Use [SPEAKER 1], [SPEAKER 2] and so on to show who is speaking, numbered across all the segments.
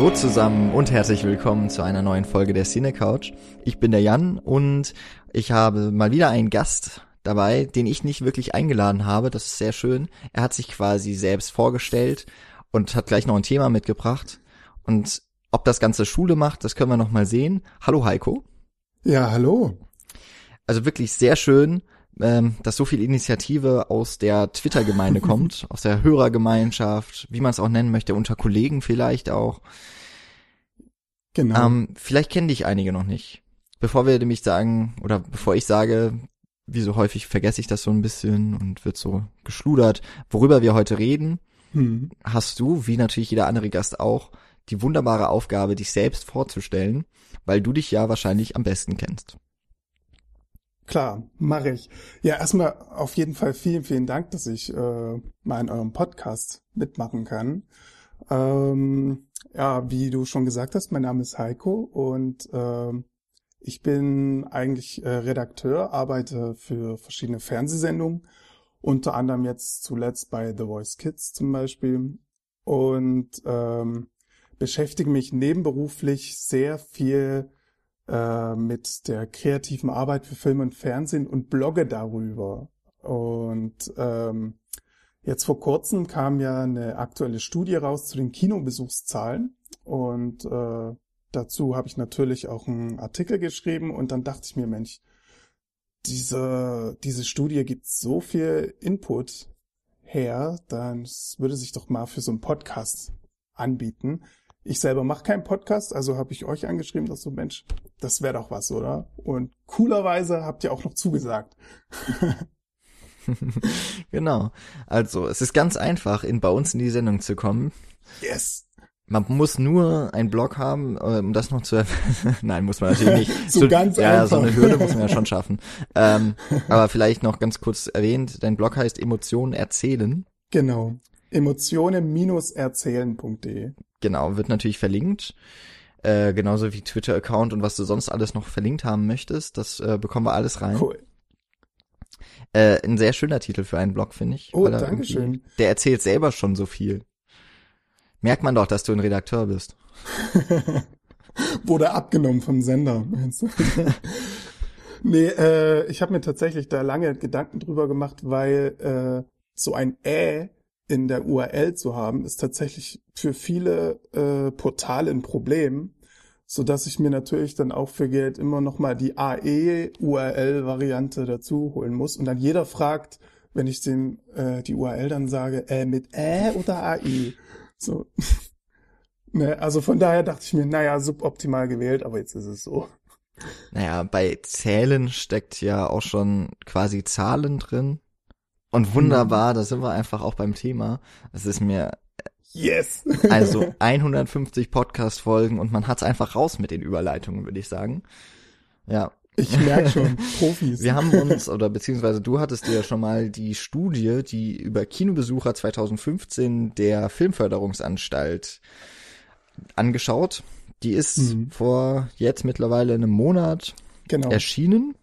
[SPEAKER 1] Hallo zusammen und herzlich willkommen zu einer neuen Folge der Cine Couch. Ich bin der Jan und ich habe mal wieder einen Gast dabei, den ich nicht wirklich eingeladen habe. Das ist sehr schön. Er hat sich quasi selbst vorgestellt und hat gleich noch ein Thema mitgebracht. Und ob das Ganze Schule macht, das können wir noch mal sehen. Hallo Heiko.
[SPEAKER 2] Ja, hallo.
[SPEAKER 1] Also wirklich sehr schön, ähm, dass so viel Initiative aus der Twitter-Gemeinde kommt, aus der Hörergemeinschaft, wie man es auch nennen möchte, unter Kollegen vielleicht auch.
[SPEAKER 2] Genau.
[SPEAKER 1] Ähm, vielleicht kennen dich einige noch nicht. Bevor wir nämlich sagen, oder bevor ich sage, wie so häufig vergesse ich das so ein bisschen und wird so geschludert, worüber wir heute reden,
[SPEAKER 2] hm.
[SPEAKER 1] hast du, wie natürlich jeder andere Gast auch, die wunderbare Aufgabe, dich selbst vorzustellen, weil du dich ja wahrscheinlich am besten kennst.
[SPEAKER 2] Klar, mache ich. Ja, erstmal auf jeden Fall vielen, vielen Dank, dass ich äh, mal in eurem Podcast mitmachen kann. Ähm, ja, wie du schon gesagt hast, mein Name ist Heiko und ähm, ich bin eigentlich äh, Redakteur, arbeite für verschiedene Fernsehsendungen, unter anderem jetzt zuletzt bei The Voice Kids zum Beispiel und ähm, beschäftige mich nebenberuflich sehr viel äh, mit der kreativen Arbeit für Film und Fernsehen und blogge darüber. Und ähm, jetzt vor kurzem kam ja eine aktuelle Studie raus zu den Kinobesuchszahlen und äh, dazu habe ich natürlich auch einen Artikel geschrieben und dann dachte ich mir, Mensch, diese, diese Studie gibt so viel Input her, dann würde sich doch mal für so einen Podcast anbieten. Ich selber mache keinen Podcast, also habe ich euch angeschrieben, dass so, Mensch, das wäre doch was, oder? Und coolerweise habt ihr auch noch zugesagt.
[SPEAKER 1] genau. Also, es ist ganz einfach, in, bei uns in die Sendung zu kommen.
[SPEAKER 2] Yes.
[SPEAKER 1] Man muss nur einen Blog haben, äh, um das noch zu Nein, muss man natürlich nicht.
[SPEAKER 2] so, so ganz
[SPEAKER 1] ja,
[SPEAKER 2] einfach.
[SPEAKER 1] so eine Hürde muss man ja schon schaffen. Ähm, aber vielleicht noch ganz kurz erwähnt, dein Blog heißt Emotionen erzählen.
[SPEAKER 2] Genau. Emotionen-erzählen.de.
[SPEAKER 1] Genau, wird natürlich verlinkt. Äh, genauso wie Twitter-Account und was du sonst alles noch verlinkt haben möchtest. Das äh, bekommen wir alles rein.
[SPEAKER 2] Cool.
[SPEAKER 1] Äh, ein sehr schöner Titel für einen Blog, finde ich.
[SPEAKER 2] Oh, danke schön.
[SPEAKER 1] Der erzählt selber schon so viel. Merkt man doch, dass du ein Redakteur bist.
[SPEAKER 2] Wurde abgenommen vom Sender, meinst du? nee, äh, ich habe mir tatsächlich da lange Gedanken drüber gemacht, weil äh, so ein Ä in der URL zu haben, ist tatsächlich für viele äh, Portale ein Problem, so dass ich mir natürlich dann auch für Geld immer noch mal die AE-URL-Variante dazu holen muss und dann jeder fragt, wenn ich dem äh, die URL dann sage, äh, mit Ä oder AI. So. ne, also von daher dachte ich mir, naja, suboptimal gewählt, aber jetzt ist es so.
[SPEAKER 1] Naja, bei Zählen steckt ja auch schon quasi Zahlen drin. Und wunderbar, da sind wir einfach auch beim Thema. Es ist mir
[SPEAKER 2] Yes!
[SPEAKER 1] also 150 Podcast-Folgen und man hat's einfach raus mit den Überleitungen, würde ich sagen. Ja,
[SPEAKER 2] Ich merke schon, Profis.
[SPEAKER 1] wir haben uns, oder beziehungsweise du hattest dir ja schon mal die Studie, die über Kinobesucher 2015 der Filmförderungsanstalt angeschaut. Die ist
[SPEAKER 2] Mhm.
[SPEAKER 1] vor jetzt mittlerweile einem Monat
[SPEAKER 2] genau.
[SPEAKER 1] erschienen.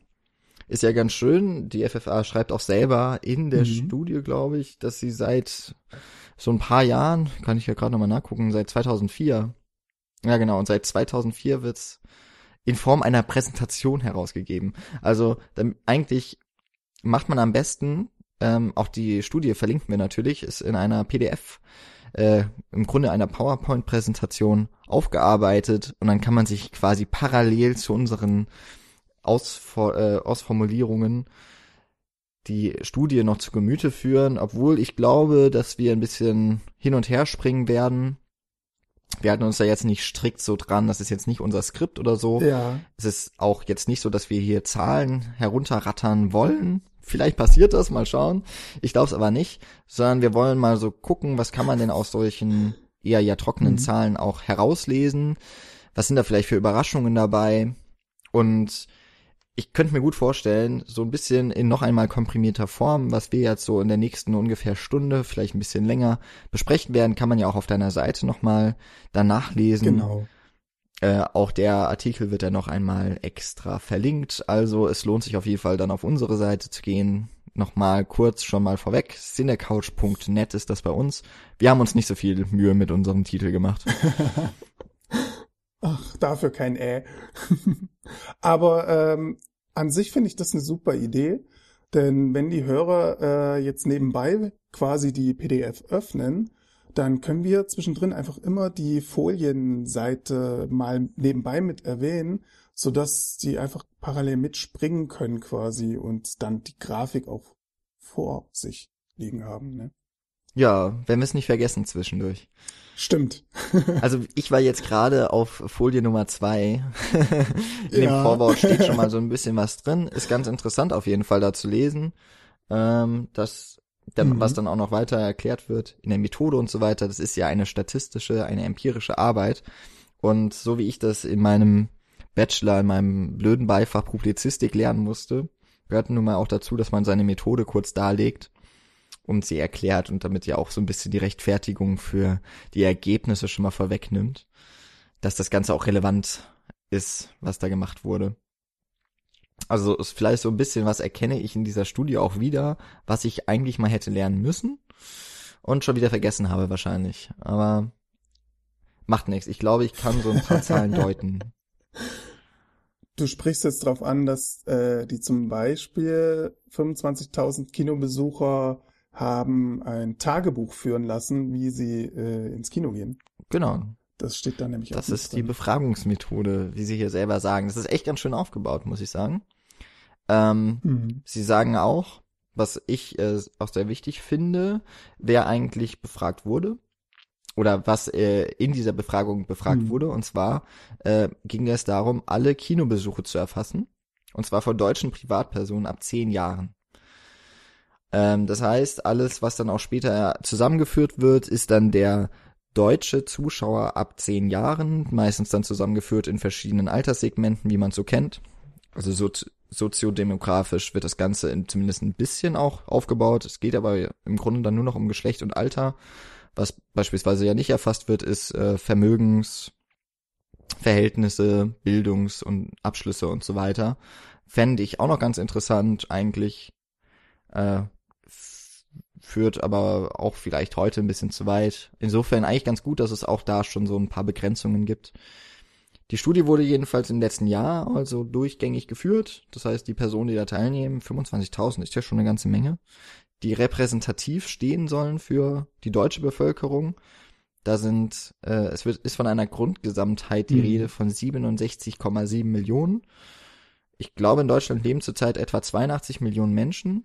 [SPEAKER 1] Ist ja ganz schön. Die FFA schreibt auch selber in der
[SPEAKER 2] Mhm.
[SPEAKER 1] Studie, glaube ich, dass sie seit so ein paar Jahren, kann ich ja gerade nochmal nachgucken, seit 2004. Ja, genau. Und seit 2004 wird's in Form einer Präsentation herausgegeben. Also dann, eigentlich macht man am besten, ähm, auch die Studie verlinken wir natürlich, ist in einer PDF äh, im Grunde einer PowerPoint-Präsentation aufgearbeitet und dann kann man sich quasi parallel zu unseren Ausfor äh, Ausformulierungen die Studie noch zu Gemüte führen, obwohl ich glaube, dass wir ein bisschen hin und her springen werden. Wir halten uns da jetzt nicht strikt so dran, das ist jetzt nicht unser Skript oder so.
[SPEAKER 2] Ja,
[SPEAKER 1] Es ist auch jetzt nicht so, dass wir hier Zahlen herunterrattern wollen. Vielleicht passiert das, mal schauen. Ich glaube es aber nicht, sondern wir wollen mal so gucken, was kann man denn aus solchen eher ja trockenen
[SPEAKER 2] Mhm.
[SPEAKER 1] Zahlen auch herauslesen? Was sind da vielleicht für Überraschungen dabei? Und ich könnte mir gut vorstellen, so ein bisschen in noch einmal komprimierter Form, was wir jetzt so in der nächsten ungefähr Stunde, vielleicht ein bisschen länger besprechen werden, kann man ja auch auf deiner Seite nochmal danach lesen.
[SPEAKER 2] genau.
[SPEAKER 1] Äh, auch der Artikel wird dann noch einmal extra verlinkt. Also es lohnt sich auf jeden Fall dann auf unsere Seite zu gehen, nochmal kurz schon mal vorweg. Cinecouch.net ist das bei uns. Wir haben uns nicht so viel Mühe mit unserem Titel gemacht.
[SPEAKER 2] Ach, dafür kein Äh. Aber ähm, an sich finde ich das eine super Idee, denn wenn die Hörer äh, jetzt nebenbei quasi die PDF öffnen, dann können wir zwischendrin einfach immer die Folienseite mal nebenbei mit erwähnen, so dass die einfach parallel mitspringen können quasi und dann die Grafik auch vor sich liegen haben. Ne?
[SPEAKER 1] Ja, wenn wir es nicht vergessen zwischendurch.
[SPEAKER 2] Stimmt.
[SPEAKER 1] also ich war jetzt gerade auf Folie Nummer zwei. In ja. dem Vorwort steht schon mal so ein bisschen was drin. Ist ganz interessant auf jeden Fall da zu lesen. Ähm, das, dann, mhm. was dann auch noch weiter erklärt wird in der Methode und so weiter. Das ist ja eine statistische, eine empirische Arbeit. Und so wie ich das in meinem Bachelor, in meinem blöden Beifach Publizistik lernen musste, gehört nun mal auch dazu, dass man seine Methode kurz darlegt und sie erklärt und damit ja auch so ein bisschen die Rechtfertigung für die Ergebnisse schon mal vorwegnimmt, dass das Ganze auch relevant ist, was da gemacht wurde. Also ist vielleicht so ein bisschen was erkenne ich in dieser Studie auch wieder, was ich eigentlich mal hätte lernen müssen und schon wieder vergessen habe wahrscheinlich. Aber macht nichts. Ich glaube, ich kann so ein paar Zahlen deuten.
[SPEAKER 2] Du sprichst jetzt darauf an, dass äh, die zum Beispiel 25.000 Kinobesucher haben ein Tagebuch führen lassen, wie sie äh, ins Kino gehen.
[SPEAKER 1] Genau.
[SPEAKER 2] Das steht da nämlich
[SPEAKER 1] auch. Das ist drin. die Befragungsmethode, wie Sie hier selber sagen. Das ist echt ganz schön aufgebaut, muss ich sagen. Ähm, mhm. Sie sagen auch, was ich äh, auch sehr wichtig finde, wer eigentlich befragt wurde oder was äh, in dieser Befragung befragt mhm. wurde. Und zwar äh, ging es darum, alle Kinobesuche zu erfassen. Und zwar von deutschen Privatpersonen ab zehn Jahren. Ähm, das heißt, alles, was dann auch später zusammengeführt wird, ist dann der deutsche Zuschauer ab zehn Jahren, meistens dann zusammengeführt in verschiedenen Alterssegmenten, wie man so kennt. Also so, soziodemografisch wird das Ganze in, zumindest ein bisschen auch aufgebaut. Es geht aber im Grunde dann nur noch um Geschlecht und Alter. Was beispielsweise ja nicht erfasst wird, ist äh, Vermögensverhältnisse, Bildungs- und Abschlüsse und so weiter. Fände ich auch noch ganz interessant eigentlich, äh, führt aber auch vielleicht heute ein bisschen zu weit. Insofern eigentlich ganz gut, dass es auch da schon so ein paar Begrenzungen gibt. Die Studie wurde jedenfalls im letzten Jahr also durchgängig geführt. Das heißt, die Personen, die da teilnehmen, 25.000 ist ja schon eine ganze Menge, die repräsentativ stehen sollen für die deutsche Bevölkerung. Da sind, äh, es wird, ist von einer Grundgesamtheit die mhm. Rede von 67,7 Millionen. Ich glaube, in Deutschland leben zurzeit etwa 82 Millionen Menschen.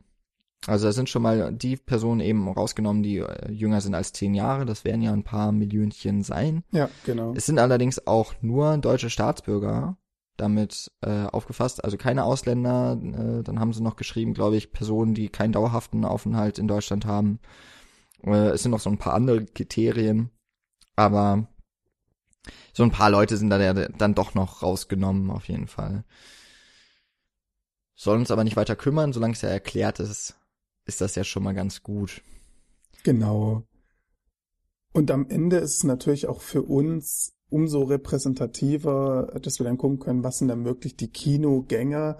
[SPEAKER 1] Also da sind schon mal die Personen eben rausgenommen, die äh, jünger sind als zehn Jahre. Das werden ja ein paar Millionchen sein.
[SPEAKER 2] Ja, genau.
[SPEAKER 1] Es sind allerdings auch nur deutsche Staatsbürger damit äh, aufgefasst, also keine Ausländer. Äh, dann haben sie noch geschrieben, glaube ich, Personen, die keinen dauerhaften Aufenthalt in Deutschland haben. Äh, es sind noch so ein paar andere Kriterien, aber so ein paar Leute sind da dann doch noch rausgenommen, auf jeden Fall. Sollen uns aber nicht weiter kümmern, solange es ja erklärt ist, ist das ja schon mal ganz gut.
[SPEAKER 2] Genau. Und am Ende ist es natürlich auch für uns umso repräsentativer, dass wir dann gucken können, was sind dann wirklich die Kinogänger.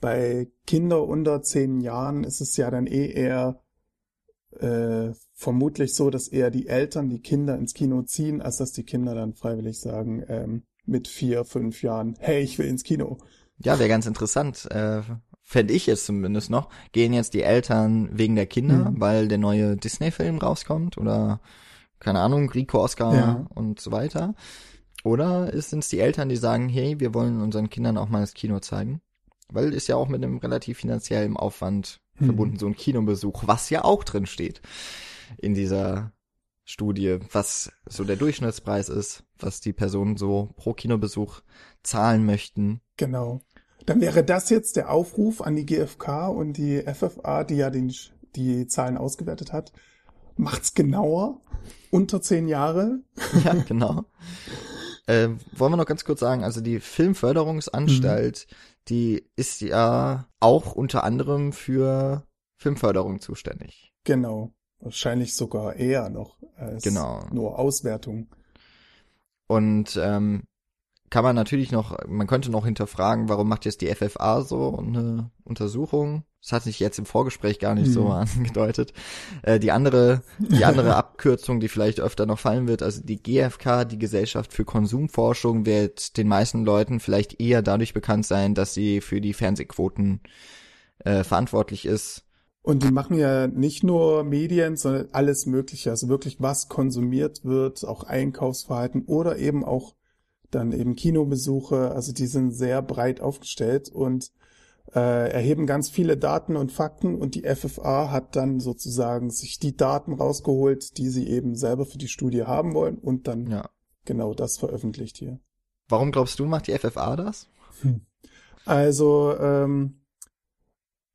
[SPEAKER 2] Bei Kinder unter zehn Jahren ist es ja dann eh eher äh, vermutlich so, dass eher die Eltern die Kinder ins Kino ziehen, als dass die Kinder dann freiwillig sagen, ähm, mit vier, fünf Jahren, hey, ich will ins Kino.
[SPEAKER 1] Ja, wäre ganz interessant. Äh, fände ich jetzt zumindest noch, gehen jetzt die Eltern wegen der Kinder, mhm. weil der neue Disney-Film rauskommt oder keine Ahnung, Rico Oscar ja. und so weiter. Oder sind es die Eltern, die sagen, hey, wir wollen unseren Kindern auch mal das Kino zeigen? Weil ist ja auch mit einem relativ finanziellen Aufwand mhm. verbunden, so ein Kinobesuch, was ja auch drin steht in dieser Studie, was so der Durchschnittspreis ist, was die Personen so pro Kinobesuch zahlen möchten.
[SPEAKER 2] Genau. Dann wäre das jetzt der Aufruf an die GfK und die FFA, die ja den, die Zahlen ausgewertet hat. Macht's genauer. Unter zehn Jahre.
[SPEAKER 1] Ja, genau. äh, wollen wir noch ganz kurz sagen, also die Filmförderungsanstalt, mhm. die ist ja auch unter anderem für Filmförderung zuständig.
[SPEAKER 2] Genau. Wahrscheinlich sogar eher noch als genau. nur Auswertung.
[SPEAKER 1] Und ähm, kann man natürlich noch, man könnte noch hinterfragen, warum macht jetzt die FFA so eine Untersuchung? das hat sich jetzt im Vorgespräch gar nicht hm. so angedeutet. Äh, die andere, die andere Abkürzung, die vielleicht öfter noch fallen wird, also die GfK, die Gesellschaft für Konsumforschung, wird den meisten Leuten vielleicht eher dadurch bekannt sein, dass sie für die Fernsehquoten äh, verantwortlich ist.
[SPEAKER 2] Und die machen ja nicht nur Medien, sondern alles Mögliche. Also wirklich, was konsumiert wird, auch Einkaufsverhalten oder eben auch dann eben Kinobesuche. Also die sind sehr breit aufgestellt und äh, erheben ganz viele Daten und Fakten und die FFA hat dann sozusagen sich die Daten rausgeholt, die sie eben selber für die Studie haben wollen und dann ja. genau das veröffentlicht hier.
[SPEAKER 1] Warum glaubst du, macht die FFA das? Hm.
[SPEAKER 2] Also ähm,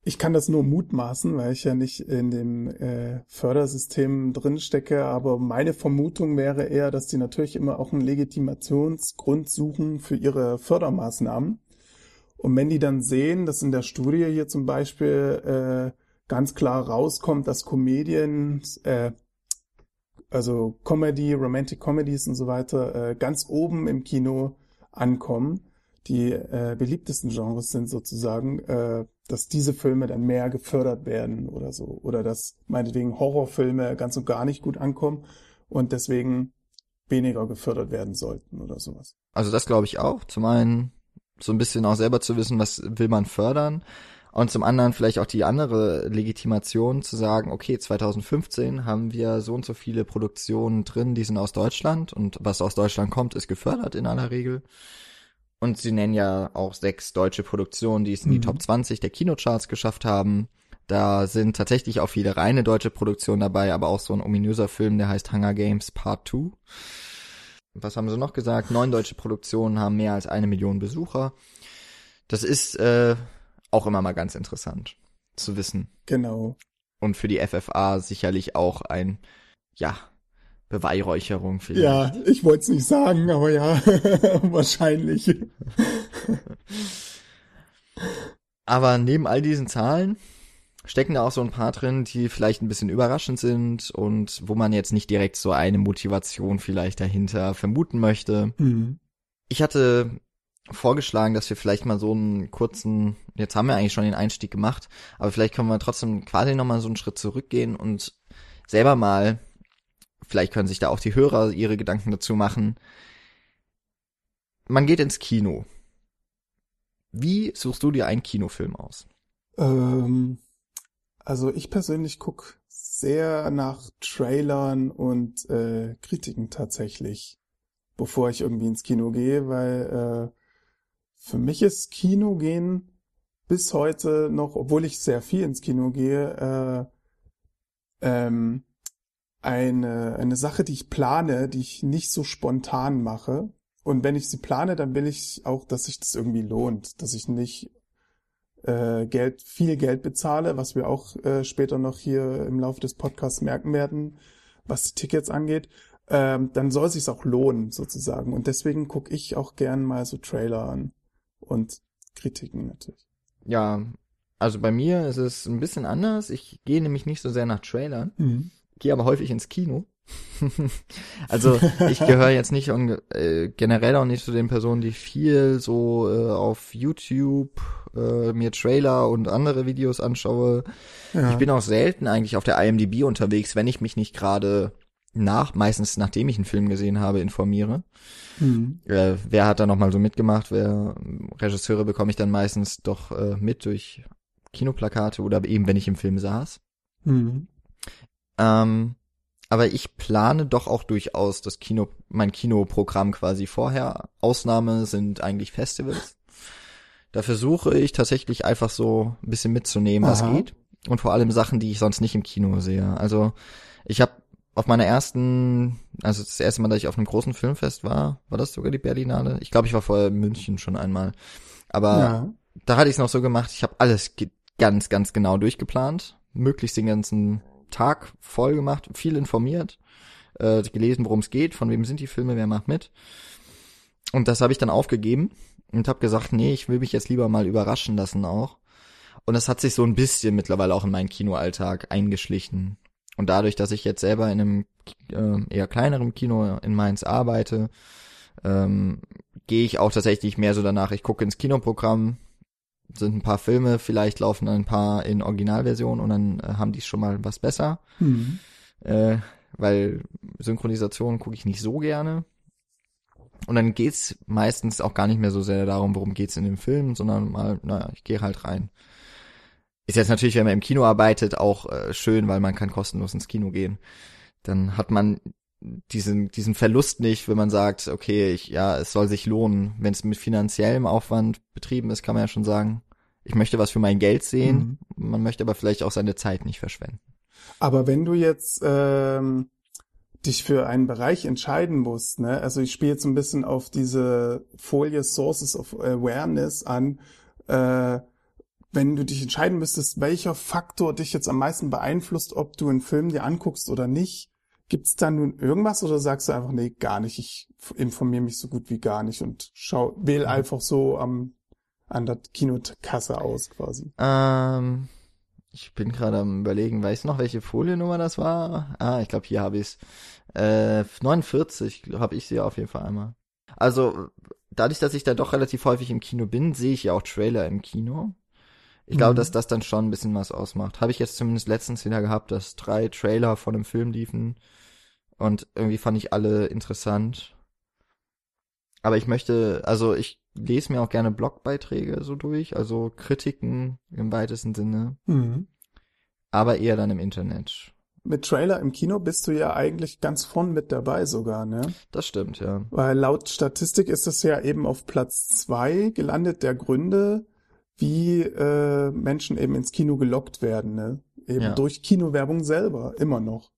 [SPEAKER 2] ich kann das nur mutmaßen, weil ich ja nicht in dem äh, Fördersystem drin stecke, aber meine Vermutung wäre eher, dass die natürlich immer auch einen Legitimationsgrund suchen für ihre Fördermaßnahmen. Und wenn die dann sehen, dass in der Studie hier zum Beispiel äh, ganz klar rauskommt, dass Comedians, äh, also Comedy, Romantic Comedies und so weiter, äh, ganz oben im Kino ankommen, die äh, beliebtesten Genres sind sozusagen, äh, dass diese Filme dann mehr gefördert werden oder so. Oder dass meinetwegen Horrorfilme ganz und gar nicht gut ankommen und deswegen weniger gefördert werden sollten oder sowas.
[SPEAKER 1] Also das glaube ich auch. Zum einen so ein bisschen auch selber zu wissen, was will man fördern. Und zum anderen vielleicht auch die andere Legitimation zu sagen, okay, 2015 haben wir so und so viele Produktionen drin, die sind aus Deutschland und was aus Deutschland kommt, ist gefördert in aller Regel. Und sie nennen ja auch sechs deutsche Produktionen, die es in die mhm. Top 20 der Kinocharts geschafft haben. Da sind tatsächlich auch viele reine deutsche Produktionen dabei, aber auch so ein ominöser Film, der heißt Hunger Games Part 2 was haben sie noch gesagt? Neun deutsche Produktionen haben mehr als eine Million Besucher. Das ist äh, auch immer mal ganz interessant zu wissen.
[SPEAKER 2] Genau.
[SPEAKER 1] Und für die FFA sicherlich auch ein, ja, Beweihräucherung
[SPEAKER 2] vielleicht. Ja, ich wollte es nicht sagen, aber ja, wahrscheinlich.
[SPEAKER 1] aber neben all diesen Zahlen stecken da auch so ein paar drin, die vielleicht ein bisschen überraschend sind und wo man jetzt nicht direkt so eine Motivation vielleicht dahinter vermuten möchte. Mhm. Ich hatte vorgeschlagen, dass wir vielleicht mal so einen kurzen, jetzt haben wir eigentlich schon den Einstieg gemacht, aber vielleicht können wir trotzdem quasi nochmal so einen Schritt zurückgehen und selber mal, vielleicht können sich da auch die Hörer ihre Gedanken dazu machen. Man geht ins Kino. Wie suchst du dir einen Kinofilm aus?
[SPEAKER 2] Ähm, also ich persönlich guck sehr nach Trailern und äh, Kritiken tatsächlich, bevor ich irgendwie ins Kino gehe, weil äh, für mich ist Kino gehen bis heute noch, obwohl ich sehr viel ins Kino gehe, äh, ähm, eine, eine Sache, die ich plane, die ich nicht so spontan mache. Und wenn ich sie plane, dann will ich auch, dass sich das irgendwie lohnt, dass ich nicht äh, Geld, viel Geld bezahle, was wir auch äh, später noch hier im Laufe des Podcasts merken werden, was die Tickets angeht, ähm, dann soll es sich auch lohnen sozusagen. Und deswegen gucke ich auch gern mal so Trailer an und Kritiken natürlich.
[SPEAKER 1] Ja, also bei mir ist es ein bisschen anders. Ich gehe nämlich nicht so sehr nach Trailern, mhm. Gehe aber häufig ins Kino. also ich gehöre jetzt nicht und äh, generell auch nicht zu den Personen, die viel so äh, auf YouTube äh, mir Trailer und andere Videos anschaue. Ja. Ich bin auch selten eigentlich auf der IMDb unterwegs, wenn ich mich nicht gerade nach, meistens nachdem ich einen Film gesehen habe, informiere. Mhm. Äh, wer hat da nochmal so mitgemacht? Wer Regisseure bekomme ich dann meistens doch äh, mit durch Kinoplakate oder eben wenn ich im Film saß. Mhm. Ähm, aber ich plane doch auch durchaus das Kino, mein Kinoprogramm quasi vorher. Ausnahme sind eigentlich Festivals. Da versuche ich tatsächlich einfach so ein bisschen mitzunehmen, was geht. Und vor allem Sachen, die ich sonst nicht im Kino sehe. Also ich habe auf meiner ersten, also das erste Mal, dass ich auf einem großen Filmfest war, war das sogar die Berlinale? Ich glaube, ich war vorher in München schon einmal. Aber ja. da hatte ich es noch so gemacht, ich habe alles ganz, ganz genau durchgeplant. Möglichst den ganzen Tag voll gemacht, viel informiert, äh, gelesen, worum es geht, von wem sind die Filme, wer macht mit. Und das habe ich dann aufgegeben und habe gesagt, nee, ich will mich jetzt lieber mal überraschen lassen auch. Und das hat sich so ein bisschen mittlerweile auch in meinen Kinoalltag eingeschlichen. Und dadurch, dass ich jetzt selber in einem äh, eher kleineren Kino in Mainz arbeite, ähm, gehe ich auch tatsächlich mehr so danach, ich gucke ins Kinoprogramm, sind ein paar Filme, vielleicht laufen ein paar in Originalversion und dann äh, haben die schon mal was besser.
[SPEAKER 2] Mhm.
[SPEAKER 1] Äh, weil Synchronisation gucke ich nicht so gerne. Und dann geht's meistens auch gar nicht mehr so sehr darum, worum geht's in dem Film, sondern mal, naja, ich gehe halt rein. Ist jetzt natürlich, wenn man im Kino arbeitet, auch äh, schön, weil man kann kostenlos ins Kino gehen. Dann hat man diesen, diesen Verlust nicht, wenn man sagt, okay, ich, ja, es soll sich lohnen. Wenn es mit finanziellem Aufwand betrieben ist, kann man ja schon sagen, ich möchte was für mein Geld sehen. Mhm. Man möchte aber vielleicht auch seine Zeit nicht verschwenden.
[SPEAKER 2] Aber wenn du jetzt ähm, dich für einen Bereich entscheiden musst, ne, also ich spiele jetzt ein bisschen auf diese Folie Sources of Awareness an, äh, wenn du dich entscheiden müsstest, welcher Faktor dich jetzt am meisten beeinflusst, ob du einen Film dir anguckst oder nicht, gibt's da nun irgendwas oder sagst du einfach, nee, gar nicht, ich informiere mich so gut wie gar nicht und schau, wähl mhm. einfach so am an der Kinokasse aus quasi?
[SPEAKER 1] Ähm, ich bin gerade am überlegen, weißt du noch, welche Foliennummer das war? Ah, ich glaube, hier habe ich es. Äh, 49 habe ich sie auf jeden Fall einmal. Also, dadurch, dass ich da doch relativ häufig im Kino bin, sehe ich ja auch Trailer im Kino. Ich glaube, mhm. dass das dann schon ein bisschen was ausmacht. Habe ich jetzt zumindest letztens wieder gehabt, dass drei Trailer von einem Film liefen und irgendwie fand ich alle interessant. Aber ich möchte, also ich lese mir auch gerne Blogbeiträge so durch, also Kritiken im weitesten Sinne.
[SPEAKER 2] Mhm.
[SPEAKER 1] Aber eher dann im Internet.
[SPEAKER 2] Mit Trailer im Kino bist du ja eigentlich ganz vorn mit dabei sogar, ne?
[SPEAKER 1] Das stimmt, ja.
[SPEAKER 2] Weil laut Statistik ist es ja eben auf Platz zwei gelandet der Gründe, wie äh, Menschen eben ins Kino gelockt werden, ne? Eben ja. durch Kinowerbung selber, immer noch.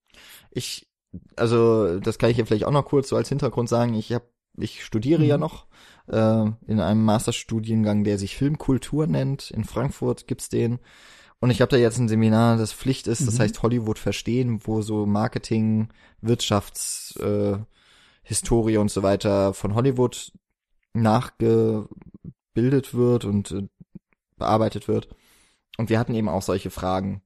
[SPEAKER 1] Ich, also das kann ich ja vielleicht auch noch kurz so als Hintergrund sagen. Ich habe, ich studiere mhm. ja noch äh, in einem Masterstudiengang, der sich Filmkultur nennt. In Frankfurt gibt's den. Und ich habe da jetzt ein Seminar, das Pflicht ist, das mhm. heißt Hollywood verstehen, wo so Marketing, Wirtschafts, äh, Historie und so weiter von Hollywood nachgebildet wird und äh, bearbeitet wird. Und wir hatten eben auch solche Fragen.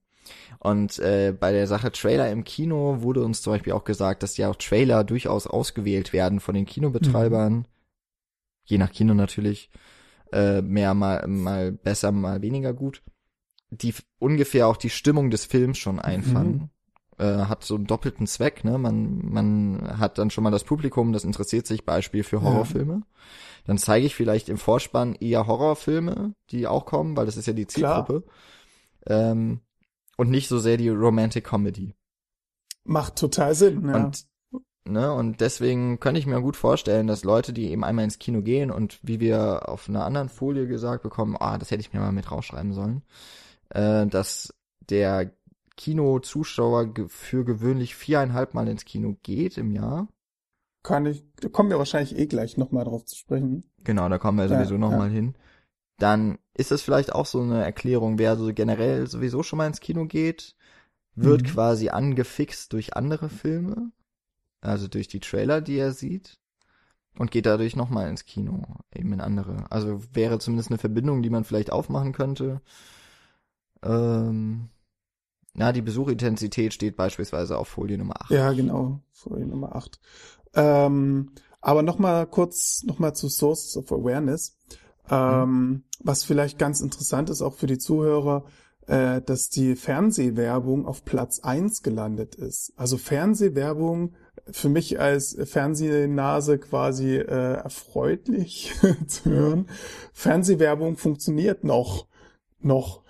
[SPEAKER 1] Und äh, bei der Sache Trailer im Kino wurde uns zum Beispiel auch gesagt, dass ja auch Trailer durchaus ausgewählt werden von den Kinobetreibern, mhm je nach Kino natürlich, äh, mehr mal, mal besser, mal weniger gut, die ungefähr auch die Stimmung des Films schon einfangen. Mhm. Äh, hat so einen doppelten Zweck, ne? Man, man hat dann schon mal das Publikum, das interessiert sich, Beispiel für Horrorfilme. Ja. Dann zeige ich vielleicht im Vorspann eher Horrorfilme, die auch kommen, weil das ist ja die Zielgruppe. Ähm, und nicht so sehr die Romantic Comedy.
[SPEAKER 2] Macht total Sinn, ja.
[SPEAKER 1] Und Ne? Und deswegen könnte ich mir gut vorstellen, dass Leute, die eben einmal ins Kino gehen und wie wir auf einer anderen Folie gesagt bekommen, ah, das hätte ich mir mal mit rausschreiben sollen, äh, dass der Kinozuschauer für gewöhnlich viereinhalb Mal ins Kino geht im Jahr.
[SPEAKER 2] Kann ich, da kommen wir wahrscheinlich eh gleich nochmal drauf zu sprechen.
[SPEAKER 1] Genau, da kommen wir sowieso ja, nochmal ja. hin. Dann ist das vielleicht auch so eine Erklärung, wer so generell sowieso schon mal ins Kino geht, wird mhm. quasi angefixt durch andere Filme also durch die Trailer, die er sieht und geht dadurch nochmal ins Kino, eben in andere. Also wäre zumindest eine Verbindung, die man vielleicht aufmachen könnte. Ähm, ja, die Besuchintensität steht beispielsweise auf Folie Nummer 8.
[SPEAKER 2] Ja, genau, Folie Nummer 8. Ähm, aber nochmal kurz, nochmal zu Sources of Awareness. Ähm, mhm. Was vielleicht ganz interessant ist, auch für die Zuhörer, äh, dass die Fernsehwerbung auf Platz 1 gelandet ist. Also Fernsehwerbung für mich als Fernsehnase quasi äh, erfreulich zu hören. Fernsehwerbung funktioniert noch, noch.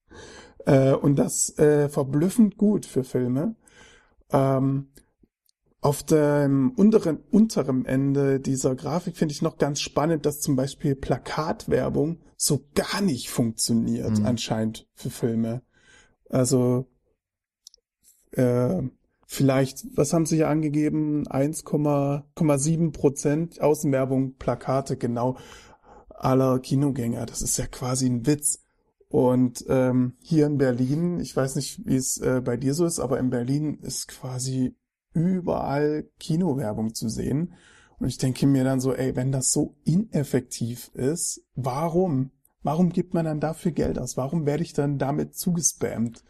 [SPEAKER 2] äh, und das äh, verblüffend gut für Filme. Ähm, auf dem unteren, unteren Ende dieser Grafik finde ich noch ganz spannend, dass zum Beispiel Plakatwerbung so gar nicht funktioniert, mhm. anscheinend für Filme. Also äh, vielleicht, was haben Sie hier angegeben? 1,7 Prozent Außenwerbung, Plakate, genau, aller Kinogänger. Das ist ja quasi ein Witz. Und ähm, hier in Berlin, ich weiß nicht, wie es äh, bei dir so ist, aber in Berlin ist quasi überall Kinowerbung zu sehen. Und ich denke mir dann so, ey, wenn das so ineffektiv ist, warum? Warum gibt man dann dafür Geld aus? Warum werde ich dann damit zugespammt?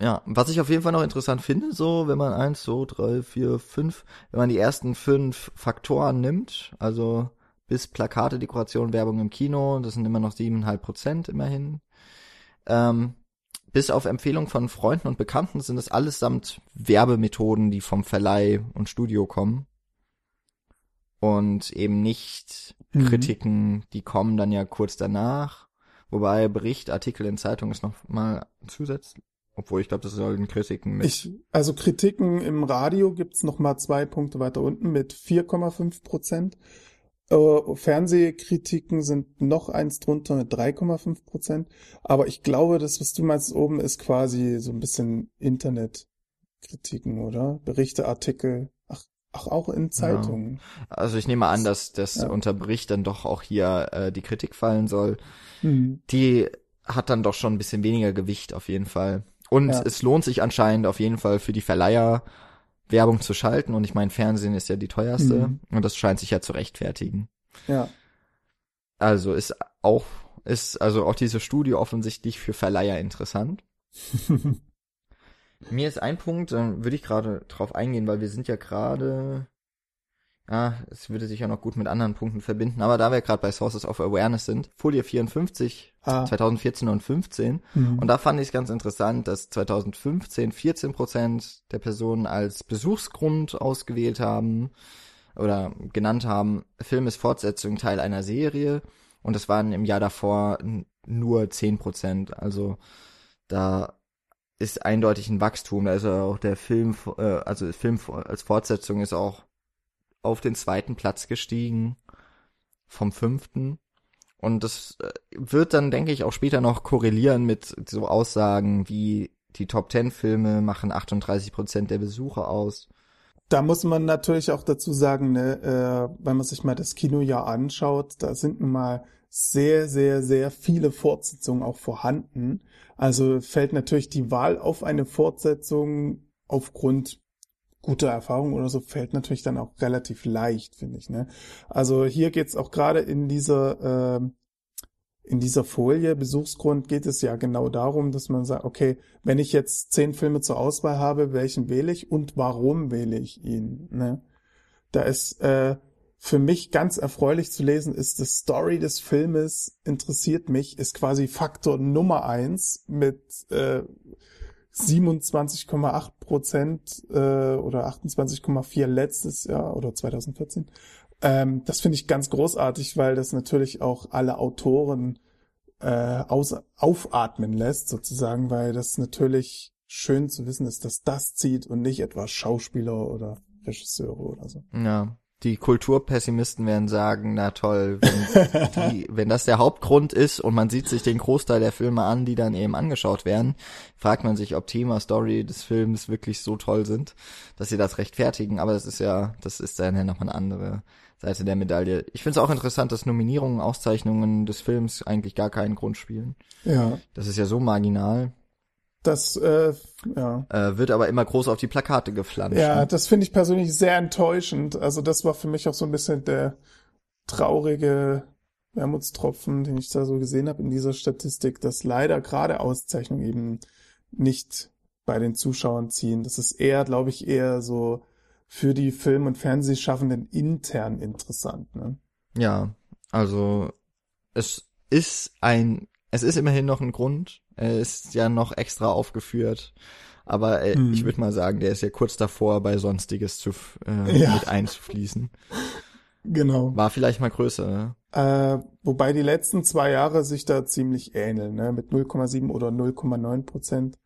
[SPEAKER 1] Ja, was ich auf jeden Fall noch interessant finde, so, wenn man eins, so, drei, vier, fünf, wenn man die ersten fünf Faktoren nimmt, also bis Plakate, Dekoration, Werbung im Kino. Das sind immer noch siebeneinhalb Prozent immerhin. Ähm, bis auf Empfehlung von Freunden und Bekannten sind es allesamt Werbemethoden, die vom Verleih und Studio kommen. Und eben nicht
[SPEAKER 2] Mhm.
[SPEAKER 1] Kritiken, die kommen dann ja kurz danach. Wobei Bericht, Artikel in Zeitung ist noch mal zusätzlich. Obwohl ich glaube, das sollen Kritiken mit.
[SPEAKER 2] Ich, also Kritiken im Radio gibt's noch mal zwei Punkte weiter unten mit 4,5 Prozent. Äh, Fernsehkritiken sind noch eins drunter mit 3,5 Prozent. Aber ich glaube, das, was du meinst oben, ist quasi so ein bisschen Internetkritiken, oder? Berichte, Artikel. Ach, ach auch in Zeitungen.
[SPEAKER 1] also ich nehme an, dass das
[SPEAKER 2] Ja.
[SPEAKER 1] unter Bericht dann doch auch hier äh, die Kritik fallen soll.
[SPEAKER 2] Hm.
[SPEAKER 1] Die hat dann doch schon ein bisschen weniger Gewicht auf jeden Fall. Und
[SPEAKER 2] Ja.
[SPEAKER 1] es lohnt sich anscheinend auf jeden Fall für die Verleiher Werbung zu schalten. Und ich meine, Fernsehen ist ja die teuerste.
[SPEAKER 2] Mhm.
[SPEAKER 1] Und das scheint sich ja zu rechtfertigen.
[SPEAKER 2] Ja.
[SPEAKER 1] Also ist auch, ist also auch diese Studie offensichtlich für Verleiher interessant. Mir ist ein Punkt, dann würde ich gerade drauf eingehen, weil wir sind ja gerade, ja, es würde sich ja noch gut mit anderen Punkten verbinden, aber da wir gerade bei Sources of Awareness sind, Folie 54,
[SPEAKER 2] ah.
[SPEAKER 1] 2014 und 15,
[SPEAKER 2] Hm.
[SPEAKER 1] und da fand ich es ganz interessant, dass 2015 14 Prozent der Personen als Besuchsgrund ausgewählt haben oder genannt haben, Film ist Fortsetzung Teil einer Serie und es waren im Jahr davor nur 10 Prozent. Also da ist eindeutig ein Wachstum. Da ist ja auch der Film, äh, also Film als Fortsetzung ist auch auf den zweiten Platz gestiegen vom fünften. Und das äh, wird dann, denke ich, auch später noch korrelieren mit so Aussagen wie die Top 10 Filme machen 38 Prozent der Besucher aus.
[SPEAKER 2] Da muss man natürlich auch dazu sagen, ne, äh, wenn man sich mal das Kinojahr anschaut, da sind nun mal sehr, sehr, sehr viele Fortsetzungen auch vorhanden. Also fällt natürlich die Wahl auf eine Fortsetzung aufgrund guter Erfahrung oder so, fällt natürlich dann auch relativ leicht, finde ich. Ne? Also hier geht's auch gerade in dieser ähm, in dieser Folie Besuchsgrund geht es ja genau darum, dass man sagt, okay, wenn ich jetzt zehn Filme zur Auswahl habe, welchen wähle ich und warum wähle ich ihn? Ne? Da ist äh, für mich ganz erfreulich zu lesen, ist die Story des Filmes interessiert mich, ist quasi Faktor Nummer eins mit äh, 27,8 Prozent äh, oder 28,4 letztes Jahr oder 2014. Ähm, das finde ich ganz großartig, weil das natürlich auch alle Autoren äh, aus, aufatmen lässt, sozusagen, weil das natürlich schön zu wissen ist, dass das zieht und nicht etwa Schauspieler oder Regisseure oder so.
[SPEAKER 1] Ja, die Kulturpessimisten werden sagen, na toll, wenn, die, wenn das der Hauptgrund ist und man sieht sich den Großteil der Filme an, die dann eben angeschaut werden, fragt man sich, ob Thema, Story des Films wirklich so toll sind, dass sie das rechtfertigen. Aber das ist ja, das ist dann ja nochmal eine andere Seite der Medaille. Ich finde es auch interessant, dass Nominierungen, Auszeichnungen des Films eigentlich gar keinen Grund spielen.
[SPEAKER 2] Ja,
[SPEAKER 1] Das ist ja so marginal,
[SPEAKER 2] das, äh, ja.
[SPEAKER 1] äh, wird aber immer groß auf die Plakate geflanscht.
[SPEAKER 2] Ja,
[SPEAKER 1] ne?
[SPEAKER 2] das finde ich persönlich sehr enttäuschend. Also das war für mich auch so ein bisschen der traurige Wermutstropfen, den ich da so gesehen habe in dieser Statistik, dass leider gerade Auszeichnungen eben nicht bei den Zuschauern ziehen. Das ist eher, glaube ich, eher so für die Film- und Fernsehschaffenden intern interessant. Ne?
[SPEAKER 1] Ja, also es ist ein, es ist immerhin noch ein Grund. Er ist ja noch extra aufgeführt. Aber äh,
[SPEAKER 2] Hm.
[SPEAKER 1] ich würde mal sagen, der ist ja kurz davor, bei Sonstiges zu äh,
[SPEAKER 2] Ja.
[SPEAKER 1] mit einzufließen.
[SPEAKER 2] Genau.
[SPEAKER 1] War vielleicht mal größer. Ne?
[SPEAKER 2] Äh, wobei die letzten zwei Jahre sich da ziemlich ähneln, ne? mit 0,7 oder 0,9 Prozent.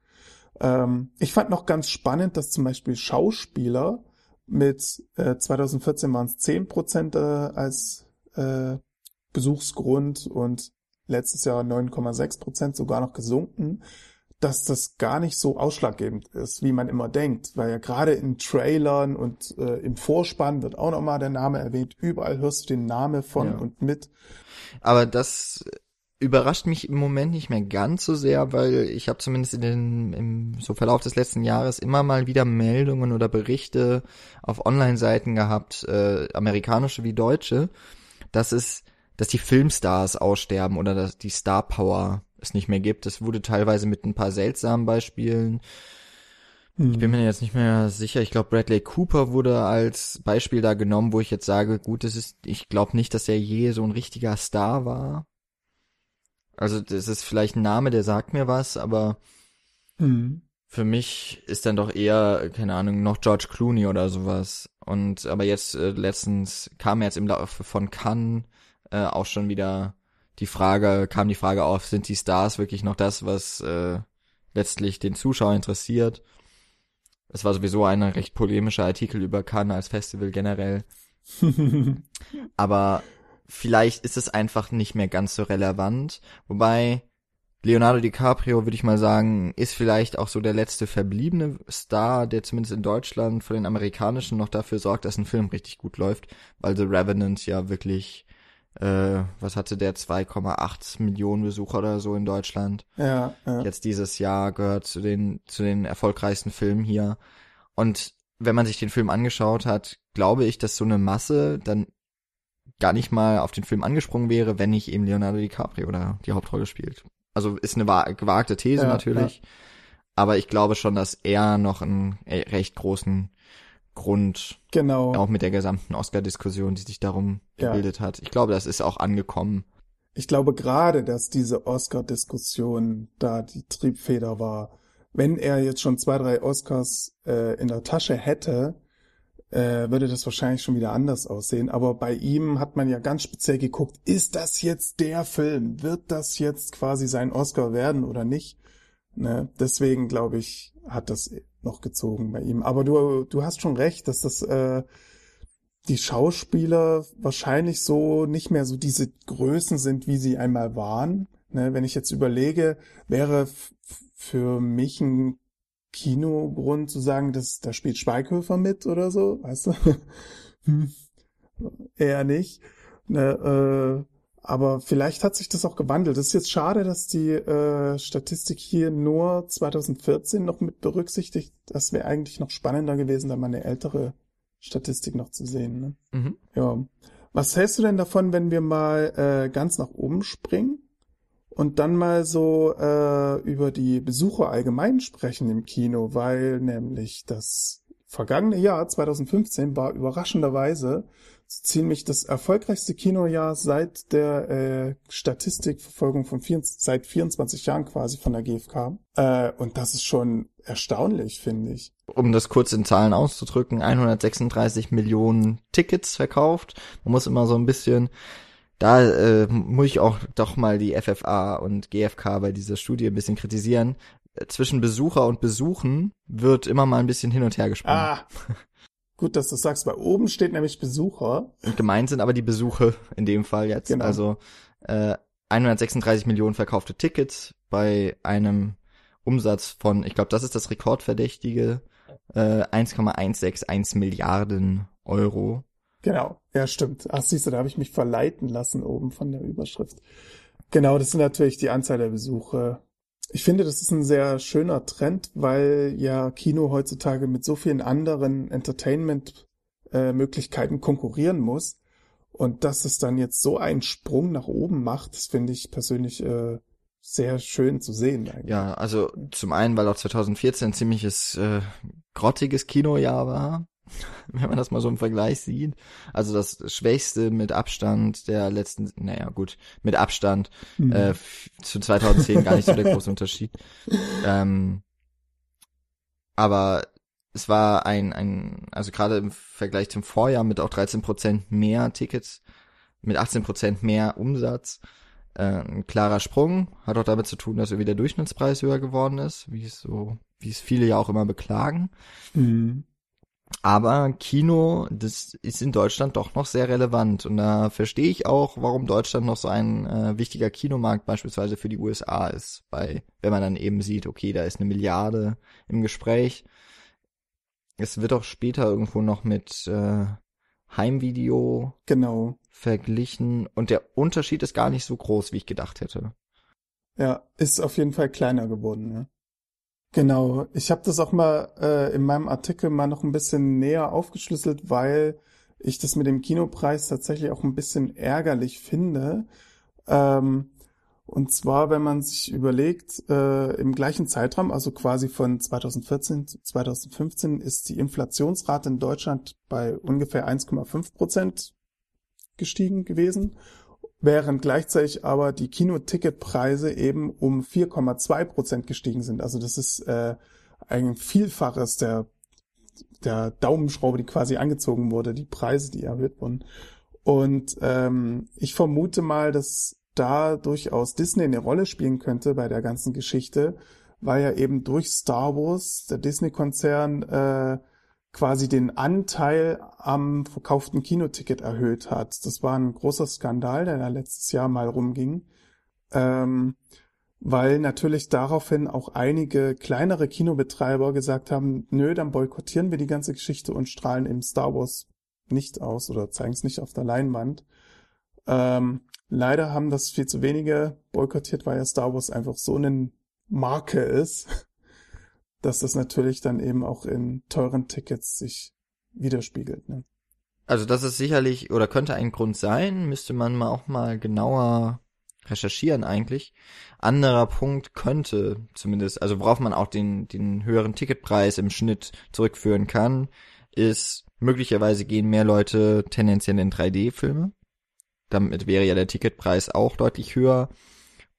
[SPEAKER 2] Ähm, ich fand noch ganz spannend, dass zum Beispiel Schauspieler mit äh, 2014 waren es 10 Prozent äh, als äh, Besuchsgrund und letztes Jahr 9,6 Prozent sogar noch gesunken, dass das gar nicht so ausschlaggebend ist, wie man immer denkt, weil ja gerade in Trailern und äh, im Vorspann wird auch nochmal der Name erwähnt, überall hörst du den Namen von
[SPEAKER 1] Ja.
[SPEAKER 2] und mit.
[SPEAKER 1] Aber das überrascht mich im Moment nicht mehr ganz so sehr, weil ich habe zumindest in den, im so Verlauf des letzten Jahres immer mal wieder Meldungen oder Berichte auf Online-Seiten gehabt, äh, amerikanische wie deutsche, dass es, dass die Filmstars aussterben oder dass die Star Power es nicht mehr gibt. Es wurde teilweise mit ein paar seltsamen Beispielen Ich bin mir jetzt nicht mehr sicher. Ich glaube, Bradley Cooper wurde als Beispiel da genommen, wo ich jetzt sage, gut, das ist, ich glaube nicht, dass er je so ein richtiger Star war. Also, das ist vielleicht ein Name, der sagt mir was, aber
[SPEAKER 2] Mhm.
[SPEAKER 1] für mich ist dann doch eher, keine Ahnung, noch George Clooney oder sowas. Und, aber jetzt, äh, letztens kam jetzt im Laufe von Cannes, äh, auch schon wieder die Frage, kam die Frage auf, sind die Stars wirklich noch das, was, äh, letztlich den Zuschauer interessiert? Es war sowieso ein recht polemischer Artikel über Cannes als Festival generell. Aber vielleicht ist es einfach nicht mehr ganz so relevant. Wobei Leonardo DiCaprio, würde ich mal sagen, ist vielleicht auch so der letzte verbliebene Star, der zumindest in Deutschland von den amerikanischen noch dafür sorgt, dass ein Film richtig gut läuft, weil The Revenant ja wirklich, äh, was hatte der, 2,8 Millionen Besucher oder so in Deutschland
[SPEAKER 2] ja, ja.
[SPEAKER 1] jetzt dieses Jahr gehört zu den zu den erfolgreichsten Filmen hier. Und wenn man sich den Film angeschaut hat, glaube ich, dass so eine Masse dann gar nicht mal auf den Film angesprungen wäre, wenn nicht eben Leonardo DiCaprio da die Hauptrolle spielt. Also ist eine wa- gewagte These
[SPEAKER 2] Ja,
[SPEAKER 1] natürlich, aber ich glaube schon, dass er noch einen äh, recht großen Grund
[SPEAKER 2] Genau.
[SPEAKER 1] auch mit der gesamten Oscar-Diskussion, die sich darum
[SPEAKER 2] Ja.
[SPEAKER 1] gebildet hat. Ich glaube, das ist auch angekommen.
[SPEAKER 2] Ich glaube gerade, dass diese Oscar-Diskussion da die Triebfeder war. Wenn er jetzt schon zwei, drei Oscars äh, in der Tasche hätte, äh, würde das wahrscheinlich schon wieder anders aussehen. Aber bei ihm hat man ja ganz speziell geguckt, ist das jetzt der Film? Wird das jetzt quasi sein Oscar werden oder nicht? Ne? Deswegen glaube ich, hat das noch gezogen bei ihm. Aber du, du hast schon recht, dass das äh, die Schauspieler wahrscheinlich so nicht mehr so diese Größen sind, wie sie einmal waren. Ne, wenn ich jetzt überlege, wäre für mich ein Kinogrund zu sagen, dass da spielt Schweighöfer mit oder so, weißt du? Hm, Eher nicht. Ne, äh, aber vielleicht hat sich das auch gewandelt. Es ist jetzt schade, dass die äh, Statistik hier nur 2014 noch mit berücksichtigt. Das wäre eigentlich noch spannender gewesen, da mal eine ältere Statistik noch zu sehen. Ne?
[SPEAKER 1] Mhm.
[SPEAKER 2] Ja. Was hältst du denn davon, wenn wir mal äh, ganz nach oben springen und dann mal so äh, über die Besucher allgemein sprechen im Kino, weil nämlich das vergangene Jahr 2015 war überraschenderweise ziemlich das erfolgreichste Kinojahr seit der äh, Statistikverfolgung von vier, seit 24 Jahren quasi von der GfK. Äh, und das ist schon erstaunlich, finde ich.
[SPEAKER 1] um das kurz in Zahlen auszudrücken, 136 Millionen Tickets verkauft. Man muss immer so ein bisschen, da äh, muss ich auch doch mal die FFA und GfK bei dieser Studie ein bisschen kritisieren. Zwischen Besucher und Besuchen wird immer mal ein bisschen hin und her gesprungen.
[SPEAKER 2] Ah, gut, dass du das sagst, weil oben steht nämlich Besucher.
[SPEAKER 1] Gemeint sind aber die Besuche in dem Fall jetzt.
[SPEAKER 2] Genau.
[SPEAKER 1] Also äh, 136 Millionen verkaufte Tickets bei einem Umsatz von, ich glaube, das ist das Rekordverdächtige, äh, 1,161 Milliarden Euro.
[SPEAKER 2] Genau, ja, stimmt. Ach, siehst du, da habe ich mich verleiten lassen oben von der Überschrift. Genau, das sind natürlich die Anzahl der Besuche. Ich finde, das ist ein sehr schöner Trend, weil ja Kino heutzutage mit so vielen anderen Entertainment-Möglichkeiten konkurrieren muss. Und dass es dann jetzt so einen Sprung nach oben macht, das finde ich persönlich äh, sehr schön zu sehen eigentlich.
[SPEAKER 1] Ja, also zum einen, weil auch 2014 ein ziemliches äh, grottiges Kinojahr war, wenn man das mal so im Vergleich sieht. Also das schwächste mit Abstand der letzten, naja gut, mit Abstand
[SPEAKER 2] Mhm.
[SPEAKER 1] äh, zu 2010 gar nicht so der große Unterschied. Ähm, aber es war ein, ein, also gerade im Vergleich zum Vorjahr mit auch 13% mehr Tickets, mit 18% mehr Umsatz, äh, ein klarer Sprung. Hat auch damit zu tun, dass irgendwie der Durchschnittspreis höher geworden ist, wie es so, wie es viele ja auch immer beklagen.
[SPEAKER 2] Mhm.
[SPEAKER 1] Aber Kino, das ist in Deutschland doch noch sehr relevant. Und da verstehe ich auch, warum Deutschland noch so ein äh, wichtiger Kinomarkt beispielsweise für die USA ist. Bei, wenn man dann eben sieht, okay, da ist eine Milliarde im Gespräch. Es wird auch später irgendwo noch mit äh, Heimvideo
[SPEAKER 2] Genau.
[SPEAKER 1] verglichen. Und der Unterschied ist gar nicht so groß, wie ich gedacht hätte.
[SPEAKER 2] Ja, ist auf jeden Fall kleiner geworden, ja. Genau, ich habe das auch mal äh, in meinem Artikel mal noch ein bisschen näher aufgeschlüsselt, weil ich das mit dem Kinopreis tatsächlich auch ein bisschen ärgerlich finde. Ähm, Und zwar, wenn man sich überlegt, äh, im gleichen Zeitraum, also quasi von 2014 zu 2015, ist die Inflationsrate in Deutschland bei ungefähr 1,5 Prozent gestiegen gewesen, während gleichzeitig aber die Kinoticketpreise eben um 4,2 Prozent gestiegen sind. Also das ist äh, ein Vielfaches der, der Daumenschraube, die quasi angezogen wurde, die Preise, die erhöht wurden. Und ähm, ich vermute mal, dass da durchaus Disney eine Rolle spielen könnte bei der ganzen Geschichte, weil ja eben durch Star Wars der Disney-Konzern äh, quasi den Anteil am verkauften Kinoticket erhöht hat. Das war ein großer Skandal, der da letztes Jahr mal rumging, ähm, weil natürlich daraufhin auch einige kleinere Kinobetreiber gesagt haben, nö, dann boykottieren wir die ganze Geschichte und strahlen eben Star Wars nicht aus oder zeigen es nicht auf der Leinwand. Ähm, leider haben das viel zu wenige boykottiert, weil ja Star Wars einfach so eine Marke ist, dass das natürlich dann eben auch in teuren Tickets sich widerspiegelt. Ne?
[SPEAKER 1] Also das ist sicherlich oder könnte ein Grund sein, müsste man mal auch mal genauer recherchieren eigentlich. Anderer Punkt könnte zumindest, also worauf man auch den, den höheren Ticketpreis im Schnitt zurückführen kann, ist möglicherweise gehen mehr Leute tendenziell in 3D-Filme. Damit wäre ja der Ticketpreis auch deutlich höher.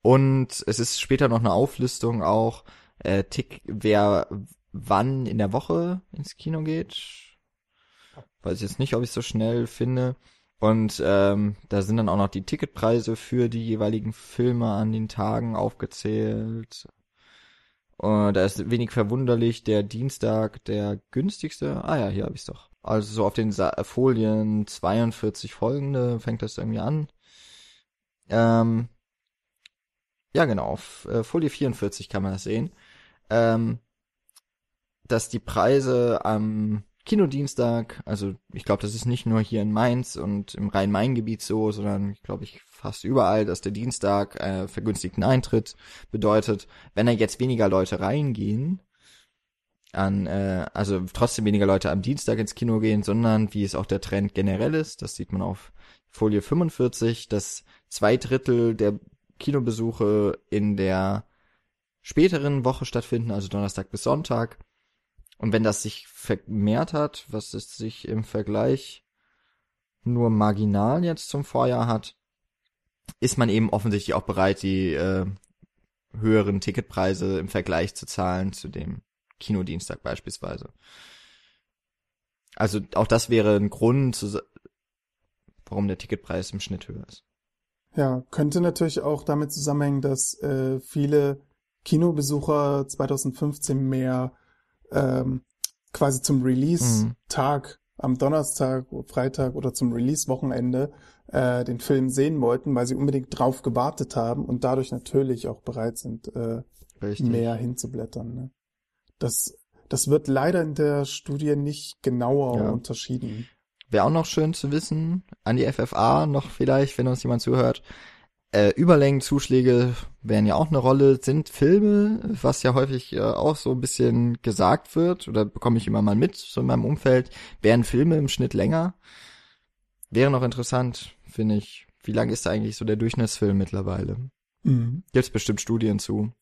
[SPEAKER 1] Und es ist später noch eine Auflistung auch, äh, Tick, wer wann in der Woche ins Kino geht. Weiß ich jetzt nicht, ob ich so schnell finde. Und ähm, da sind dann auch noch die Ticketpreise für die jeweiligen Filme an den Tagen aufgezählt. Und da ist wenig verwunderlich der Dienstag der günstigste. Ah ja, hier habe ich's doch. Also so auf den Sa Folien 42 folgende fängt das irgendwie an. Ähm, ja, genau, auf äh, Folie 44 kann man das sehen. Ähm, dass die Preise am Kinodienstag, also ich glaube, das ist nicht nur hier in Mainz und im Rhein-Main-Gebiet so, sondern ich glaube, ich fast überall, dass der Dienstag äh, vergünstigten Eintritt bedeutet, wenn da jetzt weniger Leute reingehen, an, äh, also trotzdem weniger Leute am Dienstag ins Kino gehen, sondern wie es auch der Trend generell ist, das sieht man auf Folie 45, dass zwei Drittel der Kinobesuche in der späteren Woche stattfinden, also Donnerstag bis Sonntag. Und wenn das sich vermehrt hat, was es sich im Vergleich nur marginal jetzt zum Vorjahr hat, ist man eben offensichtlich auch bereit, die äh, höheren Ticketpreise im Vergleich zu zahlen zu dem Kinodienstag beispielsweise. Also auch das wäre ein Grund, warum der Ticketpreis im Schnitt höher ist.
[SPEAKER 2] Ja, könnte natürlich auch damit zusammenhängen, dass äh, viele Kinobesucher 2015 mehr ähm, quasi zum Release-Tag mhm. am Donnerstag, Freitag oder zum Release-Wochenende äh, den Film sehen wollten, weil sie unbedingt drauf gewartet haben und dadurch natürlich auch bereit sind, äh, mehr hinzublättern. Ne? Das, das wird leider in der Studie nicht genauer ja. unterschieden.
[SPEAKER 1] Wäre auch noch schön zu wissen, an die FFA noch vielleicht, wenn uns jemand zuhört. Äh, Überlängenzuschläge wären ja auch eine Rolle, sind Filme, was ja häufig äh, auch so ein bisschen gesagt wird, oder bekomme ich immer mal mit, so in meinem Umfeld, wären Filme im Schnitt länger. Wäre noch interessant, finde ich. Wie lang ist da eigentlich so der Durchschnittsfilm mittlerweile? Mhm. Gibt's bestimmt Studien zu.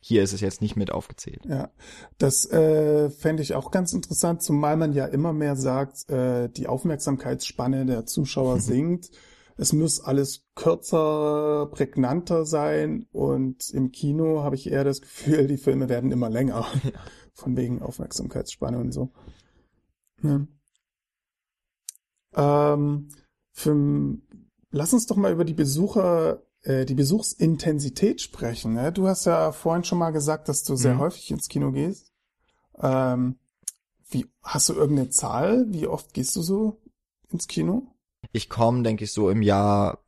[SPEAKER 1] Hier ist es jetzt nicht mit aufgezählt.
[SPEAKER 2] Ja, das äh, fände ich auch ganz interessant, zumal man ja immer mehr sagt, äh, die Aufmerksamkeitsspanne der Zuschauer sinkt. Es muss alles kürzer, prägnanter sein und im Kino habe ich eher das Gefühl, die Filme werden immer länger. Ja. Von wegen Aufmerksamkeitsspanne und so. Ja. Ähm, für, lass uns doch mal über die Besucher äh, die Besuchsintensität sprechen. Ne? Du hast ja vorhin schon mal gesagt, dass du sehr mhm. häufig ins Kino gehst. Ähm, wie, hast du irgendeine Zahl? Wie oft gehst du so ins Kino?
[SPEAKER 1] Ich komme, denke ich, so im Jahr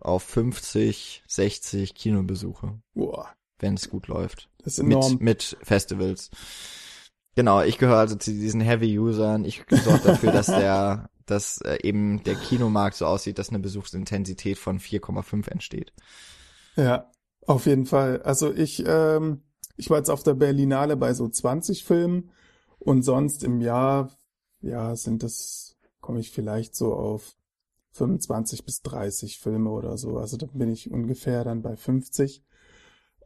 [SPEAKER 1] auf 50, 60 Kinobesuche. Boah. Wenn es gut läuft.
[SPEAKER 2] Das ist enorm.
[SPEAKER 1] Mit, mit Festivals. Genau, ich gehöre also zu diesen Heavy-Usern. Ich sorge dafür, dass der dass äh, eben der Kinomarkt so aussieht, dass eine Besuchsintensität von 4,5 entsteht.
[SPEAKER 2] Ja, auf jeden Fall. Also ich, ähm, ich war jetzt auf der Berlinale bei so 20 Filmen und sonst im Jahr, ja, sind das, komme ich vielleicht so auf 25 bis 30 Filme oder so. Also da bin ich ungefähr dann bei 50.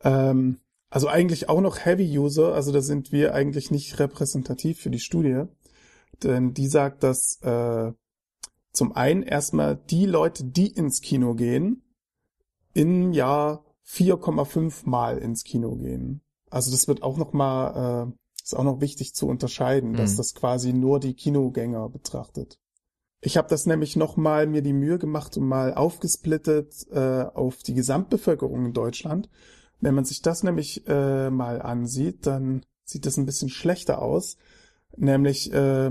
[SPEAKER 2] Ähm, also eigentlich auch noch Heavy User, also da sind wir eigentlich nicht repräsentativ für die Studie, denn die sagt, dass äh, zum einen erstmal die Leute, die ins Kino gehen, im Jahr 4,5 Mal ins Kino gehen. Also das wird auch noch mal, äh, ist auch noch wichtig zu unterscheiden, mhm. dass das quasi nur die Kinogänger betrachtet. Ich habe das nämlich noch mal mir die Mühe gemacht und mal aufgesplittet äh, auf die Gesamtbevölkerung in Deutschland. Wenn man sich das nämlich äh, mal ansieht, dann sieht das ein bisschen schlechter aus. Nämlich äh,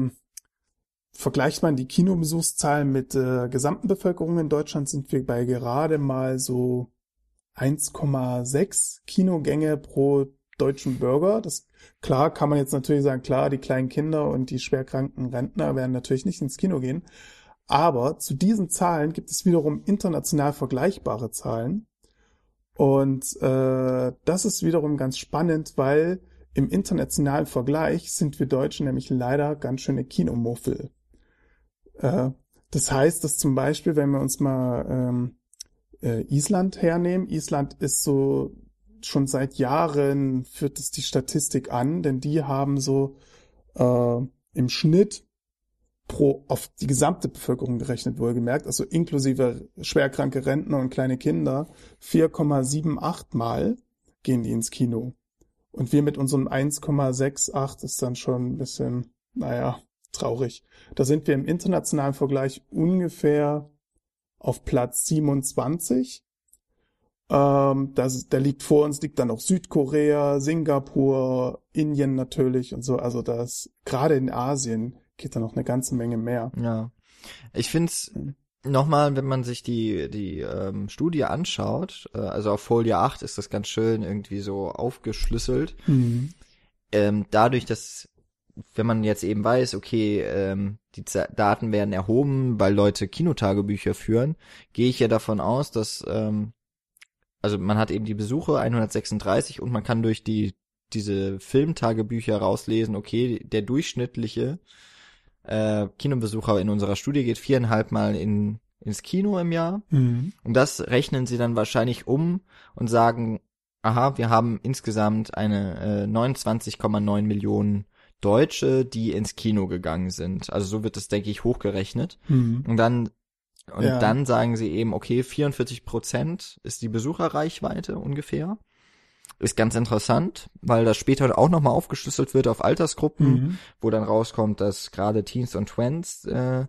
[SPEAKER 2] vergleicht man die Kinobesuchszahlen mit der äh, gesamten Bevölkerung in Deutschland, sind wir bei gerade mal so 1,6 Kinogänge pro deutschen Bürger. Das klar kann man jetzt natürlich sagen, klar, die kleinen Kinder und die schwerkranken Rentner werden natürlich nicht ins Kino gehen. Aber zu diesen Zahlen gibt es wiederum international vergleichbare Zahlen. Und äh, das ist wiederum ganz spannend, weil im internationalen Vergleich sind wir Deutschen nämlich leider ganz schöne Kinomuffel. Äh, das heißt, dass zum Beispiel, wenn wir uns mal ähm, äh, Island hernehmen, Island ist so schon seit Jahren führt es die Statistik an, denn die haben so äh, im Schnitt pro auf die gesamte Bevölkerung gerechnet wohlgemerkt, also inklusive schwerkranke Rentner und kleine Kinder, 4,78 Mal gehen die ins Kino. Und wir mit unserem 1,68 ist dann schon ein bisschen, naja, traurig. Da sind wir im internationalen Vergleich ungefähr auf Platz 27. Ähm, das, da liegt vor uns liegt dann auch Südkorea, Singapur, Indien natürlich und so. Also das gerade in Asien geht da noch eine ganze Menge mehr.
[SPEAKER 1] Ja, ich finde es mhm. nochmal, wenn man sich die die ähm, Studie anschaut, äh, also auf Folie 8 ist das ganz schön irgendwie so aufgeschlüsselt. Mhm. Ähm, dadurch, dass wenn man jetzt eben weiß, okay, ähm, die Z Daten werden erhoben, weil Leute Kinotagebücher führen, gehe ich ja davon aus, dass ähm, also man hat eben die Besuche 136 und man kann durch die diese Filmtagebücher rauslesen, okay, der durchschnittliche äh, Kinobesucher in unserer Studie geht viereinhalb Mal in ins Kino im Jahr. Mhm. Und das rechnen sie dann wahrscheinlich um und sagen, aha, wir haben insgesamt eine äh, 29,9 Millionen Deutsche, die ins Kino gegangen sind. Also so wird es, denke ich, hochgerechnet. Mhm. Und dann und ja. dann sagen sie eben, okay, 44 Prozent ist die Besucherreichweite ungefähr. Ist ganz interessant, weil das später auch nochmal aufgeschlüsselt wird auf Altersgruppen, mhm. wo dann rauskommt, dass gerade Teens und Twins äh,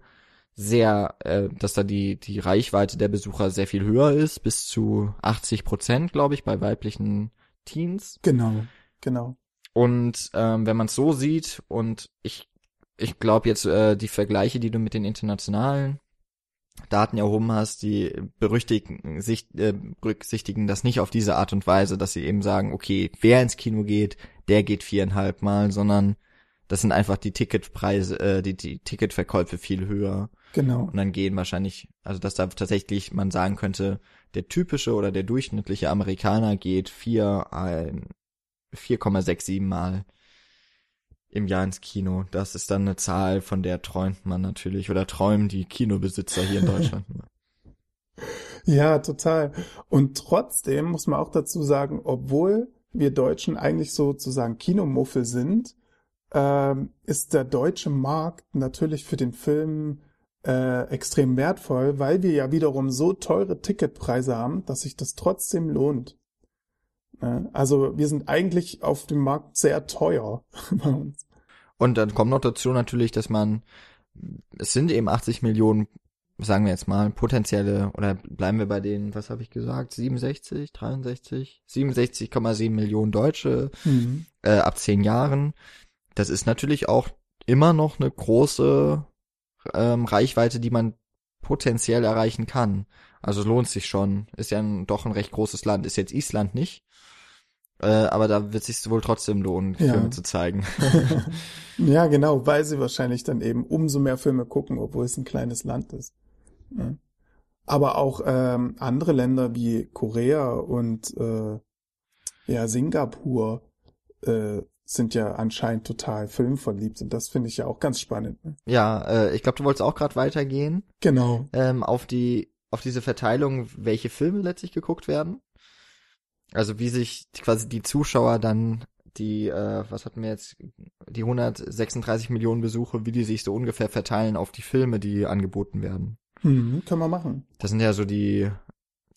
[SPEAKER 1] sehr, äh, dass da die, die Reichweite der Besucher sehr viel höher ist, bis zu 80 Prozent, glaube ich, bei weiblichen Teens.
[SPEAKER 2] Genau, genau.
[SPEAKER 1] Und ähm, wenn man es so sieht, und ich, ich glaube jetzt, äh, die Vergleiche, die du mit den internationalen Daten erhoben hast, die berüchtigen, sich, äh, berücksichtigen das nicht auf diese Art und Weise, dass sie eben sagen, okay, wer ins Kino geht, der geht viereinhalb Mal, sondern das sind einfach die Ticketpreise, äh, die, die Ticketverkäufe viel höher.
[SPEAKER 2] Genau.
[SPEAKER 1] Und dann gehen wahrscheinlich, also dass da tatsächlich man sagen könnte, der typische oder der durchschnittliche Amerikaner geht vier, ein, 4,67 Mal im Jahr ins Kino. Das ist dann eine Zahl, von der träumt man natürlich oder träumen die Kinobesitzer hier in Deutschland.
[SPEAKER 2] ja, total. Und trotzdem muss man auch dazu sagen, obwohl wir Deutschen eigentlich sozusagen Kinomuffel sind, ähm, ist der deutsche Markt natürlich für den Film äh, extrem wertvoll, weil wir ja wiederum so teure Ticketpreise haben, dass sich das trotzdem lohnt. Also wir sind eigentlich auf dem Markt sehr teuer bei uns.
[SPEAKER 1] Und dann kommt noch dazu natürlich, dass man, es sind eben 80 Millionen, sagen wir jetzt mal, potenzielle, oder bleiben wir bei den, was habe ich gesagt, 67, 63, 67,7 Millionen Deutsche mhm. äh, ab zehn Jahren. Das ist natürlich auch immer noch eine große ähm, Reichweite, die man potenziell erreichen kann. Also lohnt sich schon. Ist ja ein, doch ein recht großes Land. Ist jetzt Island nicht. Äh, aber da wird sich wohl trotzdem lohnen, ja. Filme zu zeigen.
[SPEAKER 2] ja, genau, weil sie wahrscheinlich dann eben umso mehr Filme gucken, obwohl es ein kleines Land ist. Ja. Aber auch ähm, andere Länder wie Korea und äh, ja Singapur äh, sind ja anscheinend total filmverliebt und das finde ich ja auch ganz spannend. Ne?
[SPEAKER 1] Ja, äh, ich glaube, du wolltest auch gerade weitergehen.
[SPEAKER 2] Genau.
[SPEAKER 1] Ähm, auf die, auf diese Verteilung, welche Filme letztlich geguckt werden. Also wie sich quasi die Zuschauer dann die, äh, was hatten wir jetzt, die 136 Millionen Besuche, wie die sich so ungefähr verteilen auf die Filme, die angeboten werden.
[SPEAKER 2] Mhm, können wir machen.
[SPEAKER 1] Das sind ja so die,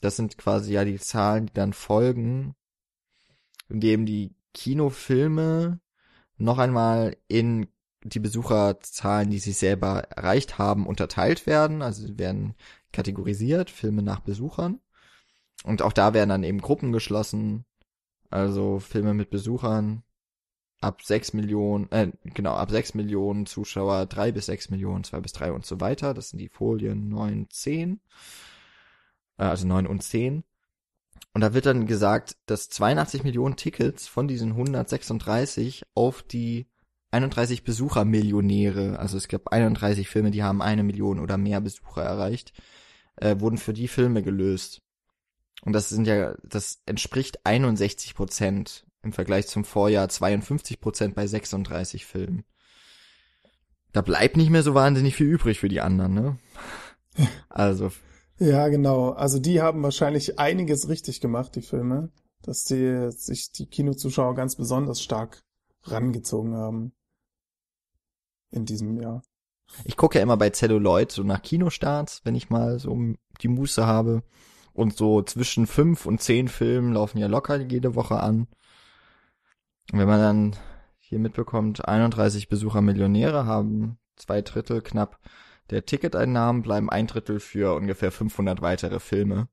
[SPEAKER 1] das sind quasi ja die Zahlen, die dann folgen, indem die Kinofilme noch einmal in die Besucherzahlen, die sie selber erreicht haben, unterteilt werden. Also sie werden kategorisiert, Filme nach Besuchern. Und auch da werden dann eben Gruppen geschlossen. Also Filme mit Besuchern ab sechs Millionen, äh, genau, ab sechs Millionen Zuschauer, drei bis sechs Millionen, zwei bis drei und so weiter. Das sind die Folien neun, zehn. Äh, also neun und zehn. Und da wird dann gesagt, dass 82 Millionen Tickets von diesen 136 auf die 31 Besuchermillionäre, also es gab 31 Filme, die haben eine Million oder mehr Besucher erreicht, äh, wurden für die Filme gelöst. Und das sind ja, das entspricht 61 Prozent im Vergleich zum Vorjahr 52 Prozent bei 36 Filmen. Da bleibt nicht mehr so wahnsinnig viel übrig für die anderen, ne? Also.
[SPEAKER 2] Ja, genau. Also die haben wahrscheinlich einiges richtig gemacht, die Filme, dass die sich die Kinozuschauer ganz besonders stark rangezogen haben in diesem Jahr.
[SPEAKER 1] Ich gucke ja immer bei Celluloid so nach Kinostarts, wenn ich mal so die Muße habe. Und so zwischen fünf und zehn Filmen laufen ja locker jede Woche an. Und wenn man dann hier mitbekommt, 31 Besucher Millionäre haben zwei Drittel knapp der Ticketeinnahmen, bleiben ein Drittel für ungefähr 500 weitere Filme.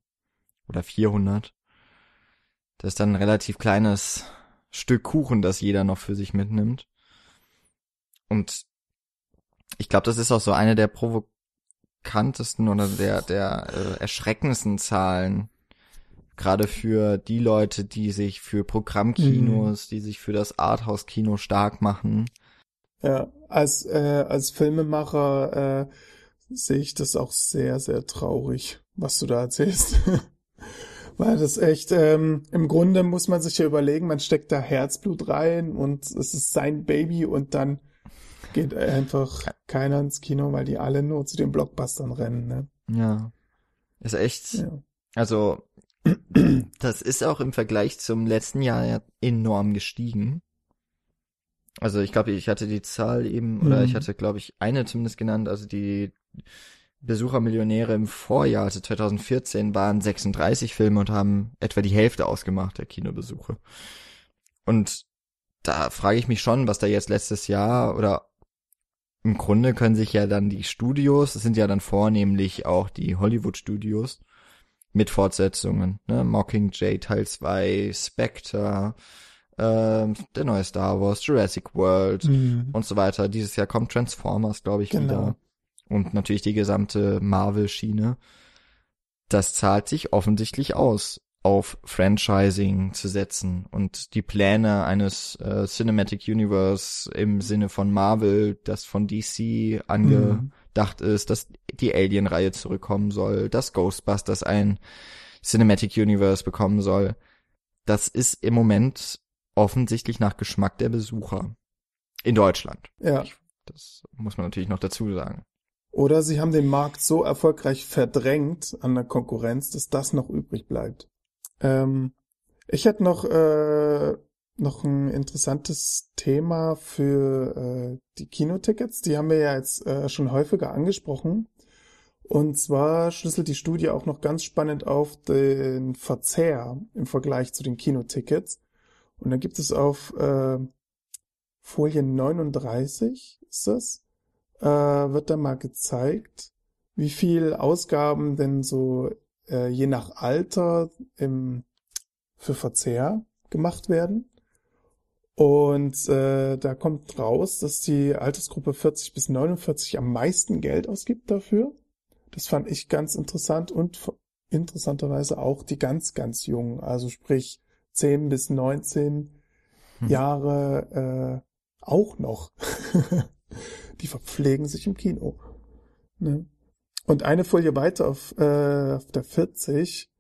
[SPEAKER 1] Oder 400. Das ist dann ein relativ kleines Stück Kuchen, das jeder noch für sich mitnimmt. Und ich glaube, das ist auch so eine der Provo markantesten oder der, der äh, erschreckendsten Zahlen. Gerade für die Leute, die sich für Programmkinos, mhm. die sich für das Arthouse-Kino stark machen.
[SPEAKER 2] Ja, als, äh, als Filmemacher äh, sehe ich das auch sehr, sehr traurig, was du da erzählst. Weil das echt, ähm, im Grunde muss man sich ja überlegen, man steckt da Herzblut rein und es ist sein Baby und dann geht einfach keiner ins Kino, weil die alle nur zu den Blockbustern rennen, ne?
[SPEAKER 1] Ja. Ist echt. Ja. Also, das ist auch im Vergleich zum letzten Jahr ja enorm gestiegen. Also ich glaube, ich hatte die Zahl eben, mhm. oder ich mhm. hatte, glaube ich, eine zumindest genannt, also die Besuchermillionäre im Vorjahr, also 2014, waren 36 Filme und haben etwa die Hälfte ausgemacht der Kinobesuche. Und da frage ich mich schon, was da jetzt letztes Jahr oder im Grunde können sich ja dann die Studios, das sind ja dann vornehmlich auch die Hollywood-Studios, mit Fortsetzungen, ne? Mockingjay Teil 2, Spectre, ähm, der neue Star Wars, Jurassic World mhm. und so weiter. Dieses Jahr kommt Transformers, glaube ich, genau. wieder. Und natürlich die gesamte Marvel-Schiene. Das zahlt sich offensichtlich aus auf Franchising zu setzen und die Pläne eines äh, Cinematic Universe im Sinne von Marvel, das von DC angedacht mhm. ist, dass die Alien-Reihe zurückkommen soll, dass Ghostbusters ein Cinematic Universe bekommen soll. Das ist im Moment offensichtlich nach Geschmack der Besucher in Deutschland.
[SPEAKER 2] Ja. Ich,
[SPEAKER 1] das muss man natürlich noch dazu sagen.
[SPEAKER 2] Oder sie haben den Markt so erfolgreich verdrängt an der Konkurrenz, dass das noch übrig bleibt. Ähm, ich hätte noch, äh, noch ein interessantes Thema für äh, die Kinotickets. Die haben wir ja jetzt äh, schon häufiger angesprochen. Und zwar schlüsselt die Studie auch noch ganz spannend auf den Verzehr im Vergleich zu den Kinotickets. Und da gibt es auf äh, Folie 39 ist das, äh, wird da mal gezeigt, wie viel Ausgaben denn so äh, je nach Alter im, für Verzehr gemacht werden. Und äh, da kommt raus, dass die Altersgruppe 40 bis 49 am meisten Geld ausgibt dafür. Das fand ich ganz interessant und interessanterweise auch die ganz, ganz Jungen, also sprich 10 bis 19 hm. Jahre äh, auch noch. die verpflegen sich im Kino. Ne? Und eine Folie weiter auf, äh, auf der 40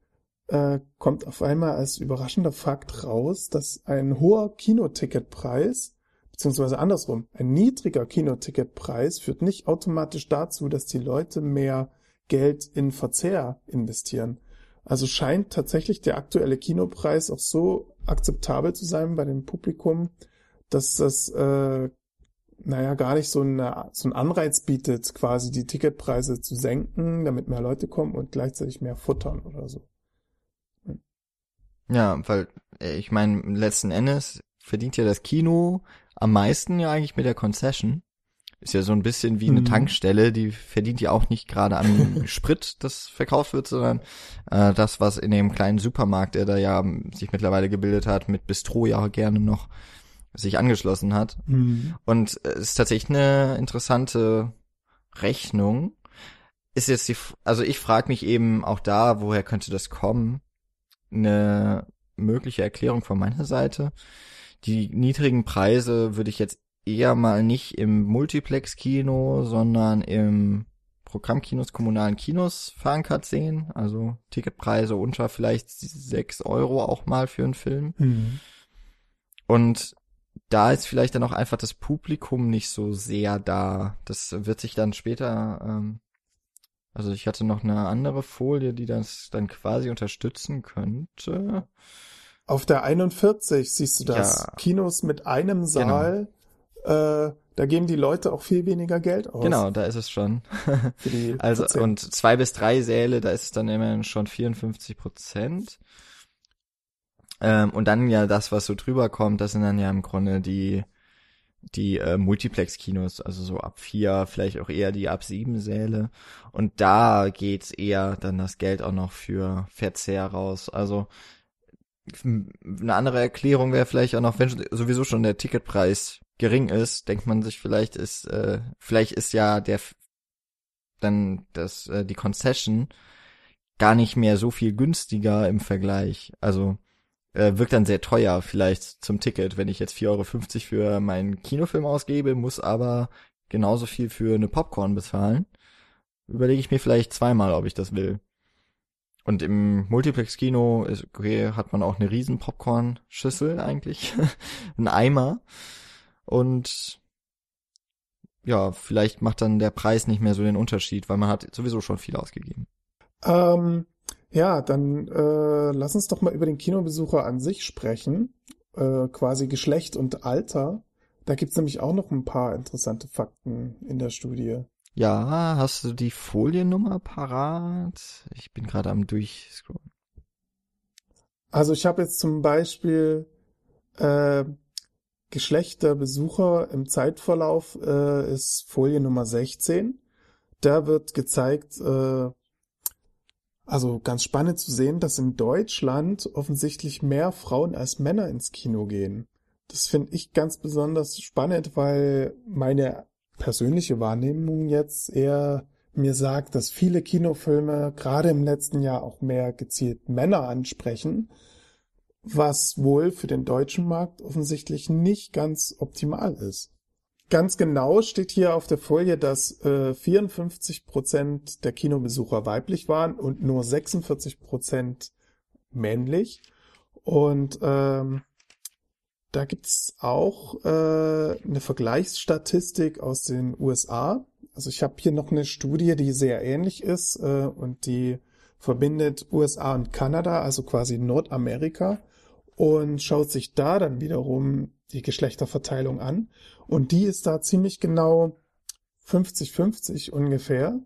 [SPEAKER 2] äh, kommt auf einmal als überraschender Fakt raus, dass ein hoher Kinoticketpreis, beziehungsweise andersrum, ein niedriger Kinoticketpreis führt nicht automatisch dazu, dass die Leute mehr Geld in Verzehr investieren. Also scheint tatsächlich der aktuelle Kinopreis auch so akzeptabel zu sein bei dem Publikum, dass das äh, naja, gar nicht so, eine, so einen Anreiz bietet, quasi die Ticketpreise zu senken, damit mehr Leute kommen und gleichzeitig mehr futtern oder so.
[SPEAKER 1] Ja, weil äh, ich meine, letzten Endes verdient ja das Kino am meisten ja eigentlich mit der Concession. Ist ja so ein bisschen wie eine mhm. Tankstelle, die verdient ja auch nicht gerade an Sprit, das verkauft wird, sondern äh, das, was in dem kleinen Supermarkt, der da ja sich mittlerweile gebildet hat, mit Bistro ja gerne noch sich angeschlossen hat. Mhm. Und es ist tatsächlich eine interessante Rechnung. Ist jetzt die, also ich frage mich eben auch da, woher könnte das kommen? Eine mögliche Erklärung von meiner Seite. Die niedrigen Preise würde ich jetzt eher mal nicht im Multiplex-Kino, sondern im Programmkinos, kommunalen Kinos verankert sehen. Also Ticketpreise unter vielleicht sechs Euro auch mal für einen Film. Mhm. Und da ist vielleicht dann auch einfach das Publikum nicht so sehr da. Das wird sich dann später, ähm, also ich hatte noch eine andere Folie, die das dann quasi unterstützen könnte.
[SPEAKER 2] Auf der 41 siehst du das. Ja. Kinos mit einem genau. Saal. Genau. Äh, da geben die Leute auch viel weniger Geld aus.
[SPEAKER 1] Genau, da ist es schon. also und zwei bis drei Säle, da ist es dann immerhin schon 54 Prozent. Ähm, und dann ja das, was so drüber kommt, das sind dann ja im Grunde die die äh, Multiplex-Kinos, also so ab vier, vielleicht auch eher die ab sieben Säle. Und da geht's eher dann das Geld auch noch für Verzehr raus. Also eine andere Erklärung wäre vielleicht auch noch, wenn sowieso schon der Ticketpreis gering ist, denkt man sich vielleicht ist, äh, vielleicht ist ja der dann das äh, die Concession gar nicht mehr so viel günstiger im Vergleich. Also äh, wirkt dann sehr teuer vielleicht zum Ticket, wenn ich jetzt 4,50 Euro für meinen Kinofilm ausgebe, muss aber genauso viel für eine Popcorn bezahlen. Überlege ich mir vielleicht zweimal, ob ich das will. Und im Multiplex-Kino ist, okay, hat man auch eine riesen Popcorn-Schüssel eigentlich. Ein Eimer. Und ja, vielleicht macht dann der Preis nicht mehr so den Unterschied, weil man hat sowieso schon viel ausgegeben.
[SPEAKER 2] Ähm, ja, dann äh, lass uns doch mal über den Kinobesucher an sich sprechen, äh, quasi Geschlecht und Alter. Da gibt's nämlich auch noch ein paar interessante Fakten in der Studie.
[SPEAKER 1] Ja, hast du die Foliennummer parat? Ich bin gerade am Durchscrollen.
[SPEAKER 2] Also ich habe jetzt zum Beispiel äh, Geschlecht der Besucher im Zeitverlauf äh, ist Folie Nummer 16. Da wird gezeigt, äh, also ganz spannend zu sehen, dass in Deutschland offensichtlich mehr Frauen als Männer ins Kino gehen. Das finde ich ganz besonders spannend, weil meine persönliche Wahrnehmung jetzt eher mir sagt, dass viele Kinofilme gerade im letzten Jahr auch mehr gezielt Männer ansprechen, was wohl für den deutschen Markt offensichtlich nicht ganz optimal ist. Ganz genau steht hier auf der Folie, dass äh, 54 Prozent der Kinobesucher weiblich waren und nur 46 Prozent männlich. Und ähm, da gibt's auch äh, eine Vergleichsstatistik aus den USA. Also ich habe hier noch eine Studie, die sehr ähnlich ist äh, und die verbindet USA und Kanada, also quasi Nordamerika und schaut sich da dann wiederum die Geschlechterverteilung an. Und die ist da ziemlich genau 50-50 ungefähr.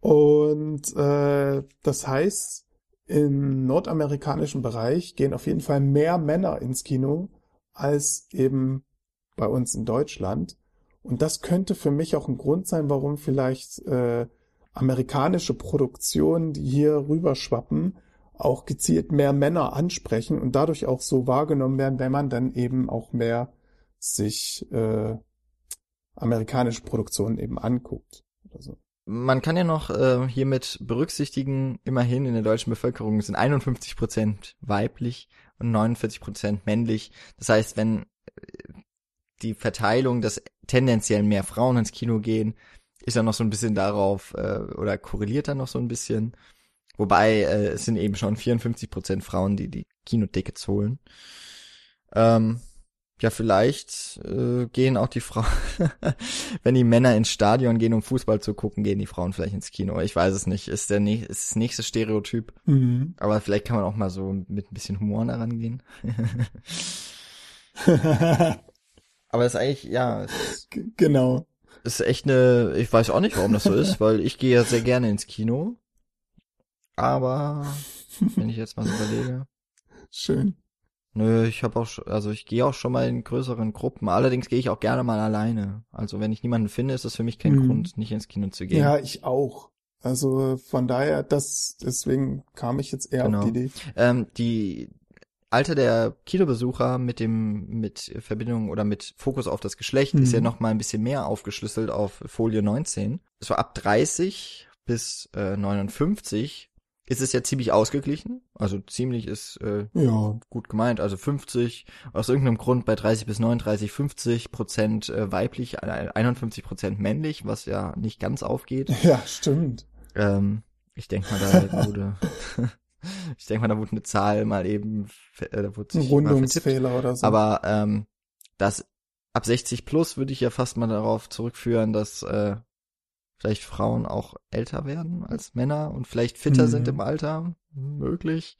[SPEAKER 2] Und äh, das heißt, im nordamerikanischen Bereich gehen auf jeden Fall mehr Männer ins Kino als eben bei uns in Deutschland. Und das könnte für mich auch ein Grund sein, warum vielleicht äh, amerikanische Produktionen, die hier rüberschwappen, auch gezielt mehr Männer ansprechen und dadurch auch so wahrgenommen werden, wenn man dann eben auch mehr sich äh, amerikanische Produktionen eben anguckt oder so.
[SPEAKER 1] Man kann ja noch äh, hiermit berücksichtigen, immerhin in der deutschen Bevölkerung sind 51 Prozent weiblich und 49 Prozent männlich. Das heißt, wenn äh, die Verteilung, dass tendenziell mehr Frauen ins Kino gehen, ist ja noch so ein bisschen darauf äh, oder korreliert dann noch so ein bisschen Wobei äh, es sind eben schon 54 Prozent Frauen, die die Kinotickets holen. Ähm, ja, vielleicht äh, gehen auch die Frauen, wenn die Männer ins Stadion gehen, um Fußball zu gucken, gehen die Frauen vielleicht ins Kino. Ich weiß es nicht. Ist der ist das nächste Stereotyp.
[SPEAKER 2] Mhm.
[SPEAKER 1] Aber vielleicht kann man auch mal so mit ein bisschen Humor daran gehen. Aber es ist eigentlich, ja,
[SPEAKER 2] G- genau.
[SPEAKER 1] ist echt eine, ich weiß auch nicht, warum das so ist, weil ich gehe ja sehr gerne ins Kino. Aber wenn ich jetzt mal so überlege,
[SPEAKER 2] Schön.
[SPEAKER 1] nö, ich habe auch, schon- also ich gehe auch schon mal in größeren Gruppen. Allerdings gehe ich auch gerne mal alleine. Also wenn ich niemanden finde, ist das für mich kein
[SPEAKER 2] Mhm.
[SPEAKER 1] Grund, nicht ins Kino zu gehen.
[SPEAKER 2] Ja, ich auch. Also von daher, das, deswegen kam ich jetzt eher
[SPEAKER 1] Genau.
[SPEAKER 2] auf die Idee.
[SPEAKER 1] Ähm, die Alter der Kinobesucher mit dem mit Verbindung oder mit Fokus auf das Geschlecht ist ja
[SPEAKER 2] Mhm.
[SPEAKER 1] noch mal ein bisschen mehr aufgeschlüsselt auf Folie 19. So ab 30 bis äh, 59 ist es ja ziemlich ausgeglichen. Also ziemlich ist äh,
[SPEAKER 2] Ja,
[SPEAKER 1] gut gemeint. Also 50 aus irgendeinem Grund bei 30 bis 39 50 Prozent äh, weiblich, äh, 51 Prozent männlich, was ja nicht ganz aufgeht.
[SPEAKER 2] ja, stimmt.
[SPEAKER 1] Ähm, ich denke mal, da wurde, ich denke mal, da wurde eine Zahl mal eben, äh, da wurde
[SPEAKER 2] Ein
[SPEAKER 1] sich vertippt.
[SPEAKER 2] Rundungsfehler oder so.
[SPEAKER 1] Aber ähm, das ab 60 plus würde ich ja fast mal darauf zurückführen, dass äh, vielleicht Frauen auch älter werden als Männer und vielleicht fitter
[SPEAKER 2] Mhm.
[SPEAKER 1] sind im Alter, möglich.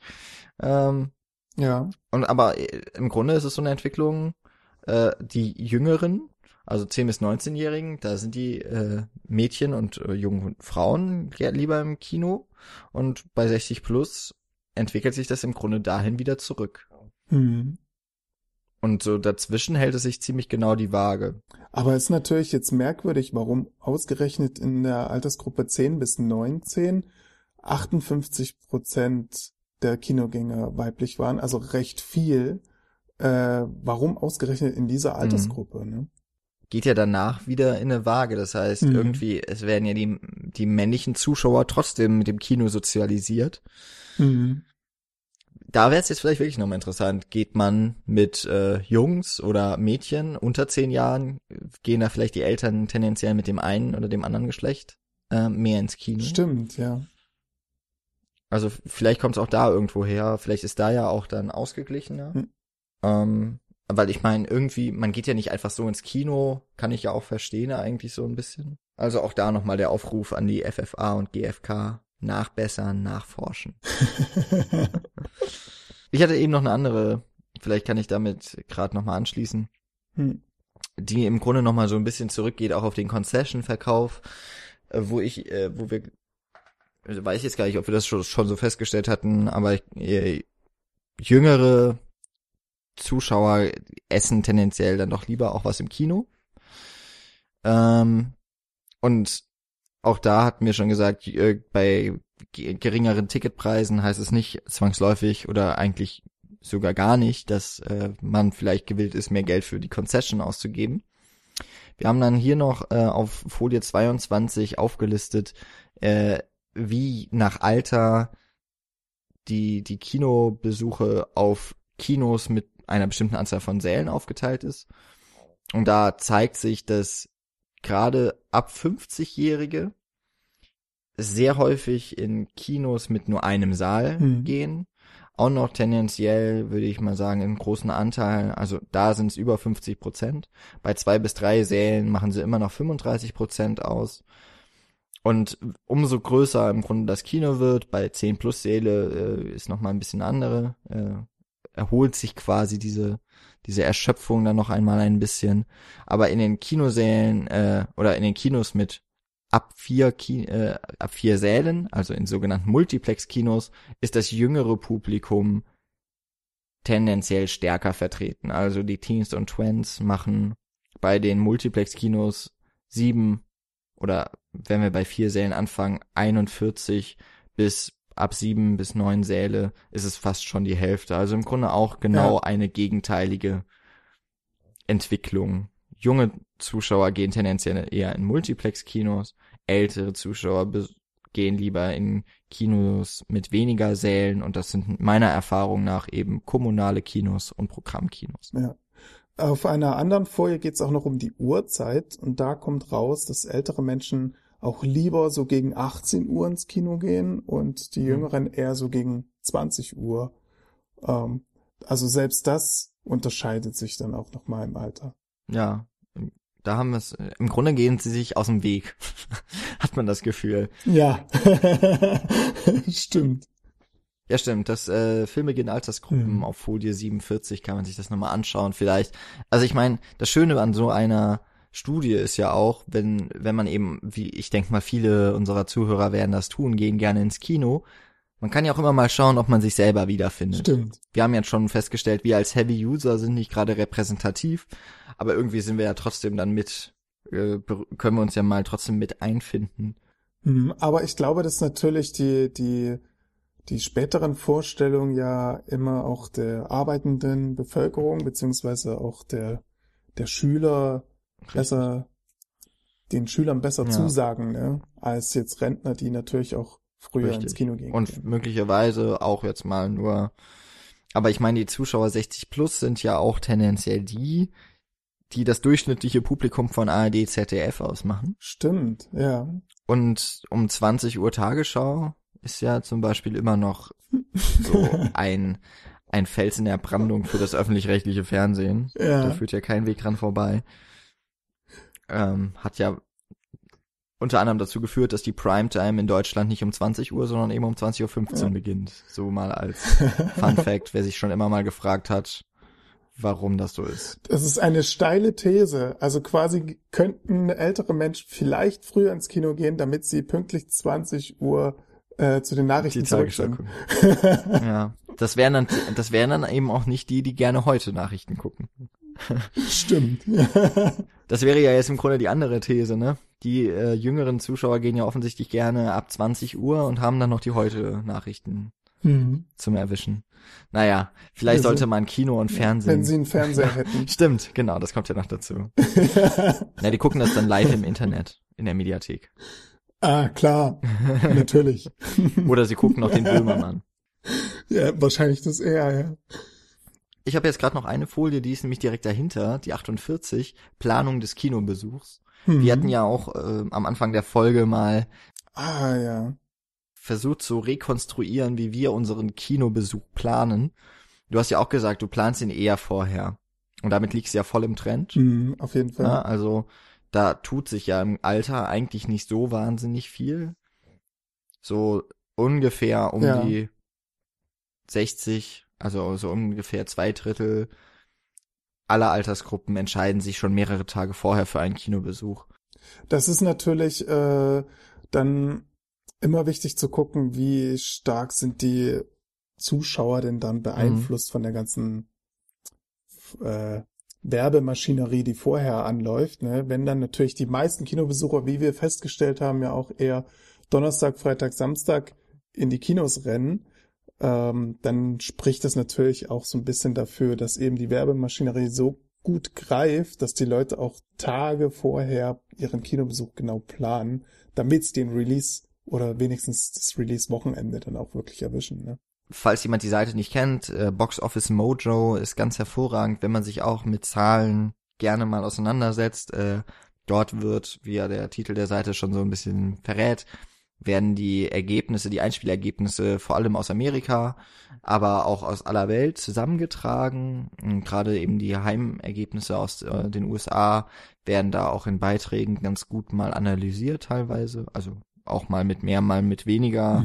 [SPEAKER 1] Ähm,
[SPEAKER 2] ja,
[SPEAKER 1] und aber äh, im Grunde ist es so eine Entwicklung, äh, die Jüngeren, also 10 bis 19-Jährigen, da sind die äh, Mädchen und äh, jungen Frauen lieber im Kino und bei 60 plus entwickelt sich das im Grunde dahin wieder zurück.
[SPEAKER 2] hm.
[SPEAKER 1] Und so dazwischen hält es sich ziemlich genau die Waage.
[SPEAKER 2] Aber ist natürlich jetzt merkwürdig, warum ausgerechnet in der Altersgruppe 10 bis 19 58 Prozent der Kinogänger weiblich waren, also recht viel. Äh, warum ausgerechnet in dieser Altersgruppe? Ne?
[SPEAKER 1] Geht ja danach wieder in eine Waage. Das heißt,
[SPEAKER 2] Mhm.
[SPEAKER 1] irgendwie, es werden ja die, die männlichen Zuschauer trotzdem mit dem Kino sozialisiert.
[SPEAKER 2] Mhm.
[SPEAKER 1] Da wäre es jetzt vielleicht wirklich nochmal interessant. Geht man mit äh, Jungs oder Mädchen unter zehn Jahren, gehen da vielleicht die Eltern tendenziell mit dem einen oder dem anderen Geschlecht äh, mehr ins Kino?
[SPEAKER 2] Stimmt, ja.
[SPEAKER 1] Also vielleicht kommt es auch da irgendwo her. Vielleicht ist da ja auch dann ausgeglichener.
[SPEAKER 2] Hm.
[SPEAKER 1] Ähm, weil ich meine, irgendwie, man geht ja nicht einfach so ins Kino, kann ich ja auch verstehen eigentlich so ein bisschen. Also auch da nochmal der Aufruf an die FFA und GFK. Nachbessern, nachforschen. Ich hatte eben noch eine andere, vielleicht kann ich damit gerade nochmal anschließen,
[SPEAKER 2] Hm.
[SPEAKER 1] die im Grunde nochmal so ein bisschen zurückgeht, auch auf den Concession-Verkauf, äh, wo ich, äh, wo wir, also weiß ich jetzt gar nicht, ob wir das schon, schon so festgestellt hatten, aber äh, jüngere Zuschauer essen tendenziell dann doch lieber auch was im Kino. Ähm, und auch da hatten wir schon gesagt, äh, bei ge- geringeren Ticketpreisen heißt es nicht zwangsläufig oder eigentlich sogar gar nicht, dass äh, man vielleicht gewillt ist, mehr Geld für die Concession auszugeben. Wir haben dann hier noch äh, auf Folie 22 aufgelistet, wie nach Alter die, die Kinobesuche auf Kinos mit einer bestimmten Anzahl von Sälen aufgeteilt ist. Und da zeigt sich, dass gerade ab 50-Jährige sehr häufig in Kinos mit nur einem Saal
[SPEAKER 2] Mhm.
[SPEAKER 1] gehen. Auch noch tendenziell, würde ich mal sagen, im großen Anteil, also da sind es über 50 Prozent. Bei zwei bis drei Sälen machen sie immer noch 35 Prozent aus. Und umso größer im Grunde das Kino wird, bei 10 plus Säle äh, ist noch mal ein bisschen andere, äh, erholt sich quasi diese, diese Erschöpfung dann noch einmal ein bisschen. Aber in den Kinosälen äh, oder in den Kinos mit ab vier, Ki äh, ab vier Sälen, also in sogenannten Multiplex-Kinos, ist das jüngere Publikum tendenziell stärker vertreten. Also die Teens und Twins machen bei den Multiplex-Kinos sieben oder wenn wir bei vier Sälen anfangen, 41 bis ab sieben bis neun Säle ist es fast schon die Hälfte. Also im Grunde auch genau
[SPEAKER 2] Ja.
[SPEAKER 1] eine gegenteilige Entwicklung. Junge Zuschauer gehen tendenziell eher in Multiplex-Kinos, ältere Zuschauer gehen lieber in Kinos mit weniger Sälen und das sind meiner Erfahrung nach eben kommunale Kinos und Programmkinos.
[SPEAKER 2] Ja. Auf einer anderen Folie geht es auch noch um die Uhrzeit und da kommt raus, dass ältere Menschen auch lieber so gegen 18 Uhr ins Kino gehen und die
[SPEAKER 1] Mhm.
[SPEAKER 2] Jüngeren eher so gegen 20 Uhr. Ähm, also selbst das unterscheidet sich dann auch nochmal im Alter.
[SPEAKER 1] Ja, da haben wir es. Im Grunde gehen sie sich aus dem Weg. Hat man das Gefühl.
[SPEAKER 2] Ja, stimmt.
[SPEAKER 1] Ja, stimmt. Das äh, Filme gehen Altersgruppen
[SPEAKER 2] Mhm.
[SPEAKER 1] auf Folie 47 kann man sich das nochmal anschauen. Vielleicht. Also ich meine, das Schöne an so einer Studie ist ja auch, wenn wenn man eben, wie ich denke mal, viele unserer Zuhörer werden das tun, gehen gerne ins Kino. Man kann ja auch immer mal schauen, ob man sich selber wiederfindet.
[SPEAKER 2] Stimmt.
[SPEAKER 1] Wir haben jetzt schon festgestellt, wir als Heavy User sind nicht gerade repräsentativ, aber irgendwie sind wir ja trotzdem dann mit, äh, können wir uns ja mal trotzdem mit einfinden.
[SPEAKER 2] Mhm, Aber ich glaube, dass natürlich die, die, die späteren Vorstellungen ja immer auch der arbeitenden Bevölkerung beziehungsweise auch der, der Schüler besser, den Schülern besser
[SPEAKER 1] Ja.
[SPEAKER 2] zusagen, ne? als jetzt Rentner, die natürlich auch früher
[SPEAKER 1] Richtig.
[SPEAKER 2] ins Kino gehen.
[SPEAKER 1] Und
[SPEAKER 2] können.
[SPEAKER 1] möglicherweise auch jetzt mal nur, aber ich meine, die Zuschauer 60 plus sind ja auch tendenziell die, die das durchschnittliche Publikum von ARD, ZDF ausmachen.
[SPEAKER 2] Stimmt, ja.
[SPEAKER 1] Und um 20 Uhr Tagesschau ist ja zum Beispiel immer noch so ein, ein Fels in der Brandung für das öffentlich-rechtliche Fernsehen. Da
[SPEAKER 2] Ja,
[SPEAKER 1] führt ja kein Weg dran vorbei. Ähm, hat ja unter anderem dazu geführt, dass die Primetime in Deutschland nicht um 20 Uhr, sondern eben um 20.15 Uhr
[SPEAKER 2] Ja.
[SPEAKER 1] beginnt. So mal als Fun Fact, wer sich schon immer mal gefragt hat, warum das so ist.
[SPEAKER 2] das ist eine steile These. Also quasi könnten ältere Menschen vielleicht früher ins Kino gehen, damit sie pünktlich 20 Uhr äh, zu den Nachrichten
[SPEAKER 1] Die
[SPEAKER 2] zurück
[SPEAKER 1] Tagesschau
[SPEAKER 2] sind.
[SPEAKER 1] gucken. Ja. Das wären dann, das wären dann eben auch nicht die, die gerne heute Nachrichten gucken.
[SPEAKER 2] Stimmt.
[SPEAKER 1] Das wäre ja jetzt im Grunde die andere These, ne? Die äh, jüngeren Zuschauer gehen ja offensichtlich gerne ab 20 Uhr und haben dann noch die heute Nachrichten
[SPEAKER 2] Mhm.
[SPEAKER 1] zum Erwischen. Naja, vielleicht
[SPEAKER 2] Also,
[SPEAKER 1] sollte man Kino und Fernsehen.
[SPEAKER 2] Wenn sie einen Fernseher hätten.
[SPEAKER 1] Stimmt, genau, das kommt ja noch dazu. Ja, die gucken das dann live im Internet, in der Mediathek.
[SPEAKER 2] ah, klar. Natürlich.
[SPEAKER 1] Oder sie gucken noch den Böhmermann.
[SPEAKER 2] Ja, wahrscheinlich das eher, ja.
[SPEAKER 1] Ich habe jetzt gerade noch eine Folie, die ist nämlich direkt dahinter, die 48, Planung des Kinobesuchs.
[SPEAKER 2] Mhm.
[SPEAKER 1] Wir hatten ja auch äh, am Anfang der Folge mal
[SPEAKER 2] Ah, ja.
[SPEAKER 1] versucht zu rekonstruieren, wie wir unseren Kinobesuch planen. Du hast ja auch gesagt, du planst ihn eher vorher. Und damit liegst du ja voll im Trend.
[SPEAKER 2] Mhm, auf jeden Fall.
[SPEAKER 1] Ja, also da tut sich ja im Alter eigentlich nicht so wahnsinnig viel. So ungefähr um
[SPEAKER 2] Ja.
[SPEAKER 1] die 60, also so ungefähr zwei Drittel aller Altersgruppen entscheiden sich schon mehrere Tage vorher für einen Kinobesuch.
[SPEAKER 2] Das ist natürlich äh, dann immer wichtig zu gucken, wie stark sind die Zuschauer denn dann beeinflusst von der ganzen äh, Werbemaschinerie, die vorher anläuft. Ne? Wenn dann natürlich die meisten Kinobesucher, wie wir festgestellt haben, ja auch eher Donnerstag, Freitag, Samstag in die Kinos rennen, ähm, dann spricht das natürlich auch so ein bisschen dafür, dass eben die Werbemaschinerie so gut greift, dass die Leute auch Tage vorher ihren Kinobesuch genau planen, damit sie den Release oder wenigstens das Release-Wochenende dann auch wirklich erwischen. Ne?
[SPEAKER 1] Falls jemand die Seite nicht kennt, äh, Box Office Mojo ist ganz hervorragend, wenn man sich auch mit Zahlen gerne mal auseinandersetzt. Äh, dort wird, wie ja der Titel der Seite schon so ein bisschen verrät, werden die Ergebnisse, die Einspielergebnisse vor allem aus Amerika, aber auch aus aller Welt zusammengetragen. Und gerade eben die Heimergebnisse aus äh, den USA werden da auch in Beiträgen ganz gut mal analysiert teilweise. Also auch mal mit mehr, mal mit weniger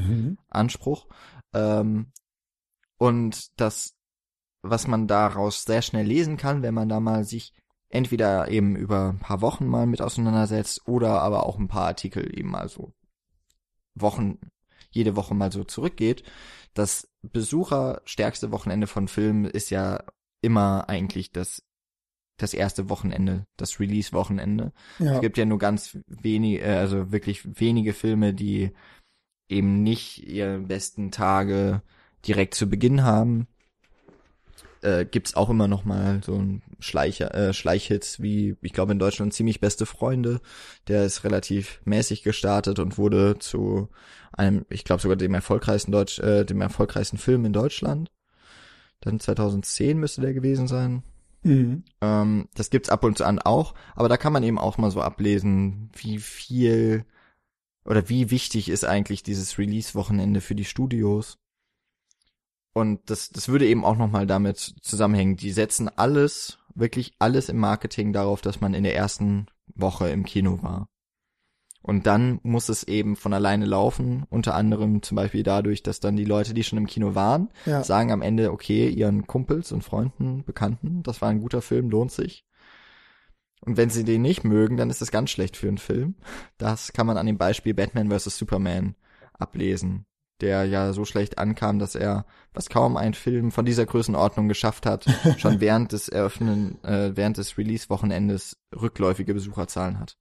[SPEAKER 1] Anspruch. Ähm, und das, was man daraus sehr schnell lesen kann, wenn man da mal sich entweder eben über ein paar Wochen mal mit auseinandersetzt oder aber auch ein paar Artikel eben mal so Wochen, jede Woche mal so zurückgeht. Das besucherstärkste Wochenende von Filmen ist ja immer eigentlich das, das erste Wochenende, das Release-Wochenende.
[SPEAKER 2] Ja.
[SPEAKER 1] Es gibt ja nur ganz wenige, äh, also wirklich wenige Filme, die eben nicht ihre besten Tage direkt zu Beginn haben. Äh, gibt's auch immer noch mal so ein Schleicher, äh, Schleichhits wie, ich glaube in Deutschland ziemlich beste Freunde. Der ist relativ mäßig gestartet und wurde zu einem, ich glaube sogar dem erfolgreichsten Deutsch, äh, dem erfolgreichsten Film in Deutschland. Dann 2010 müsste der gewesen sein.
[SPEAKER 2] Mhm.
[SPEAKER 1] Ähm, das gibt's ab und zu an auch, aber da kann man eben auch mal so ablesen, wie viel oder wie wichtig ist eigentlich dieses Release-Wochenende für die Studios? Und das, das würde eben auch nochmal damit zusammenhängen. Die setzen alles, wirklich alles im Marketing darauf, dass man in der ersten Woche im Kino war. Und dann muss es eben von alleine laufen, unter anderem zum Beispiel dadurch, dass dann die Leute, die schon im Kino waren,
[SPEAKER 2] Ja.
[SPEAKER 1] sagen am Ende, okay, ihren Kumpels und Freunden, Bekannten, das war ein guter Film, lohnt sich. Und wenn sie den nicht mögen, dann ist das ganz schlecht für einen Film. Das kann man an dem Beispiel Batman vs. Superman ablesen, der ja so schlecht ankam, dass er, was kaum ein Film von dieser Größenordnung geschafft hat, schon während des Eröffnen, äh, während des Release-Wochenendes rückläufige Besucherzahlen hat.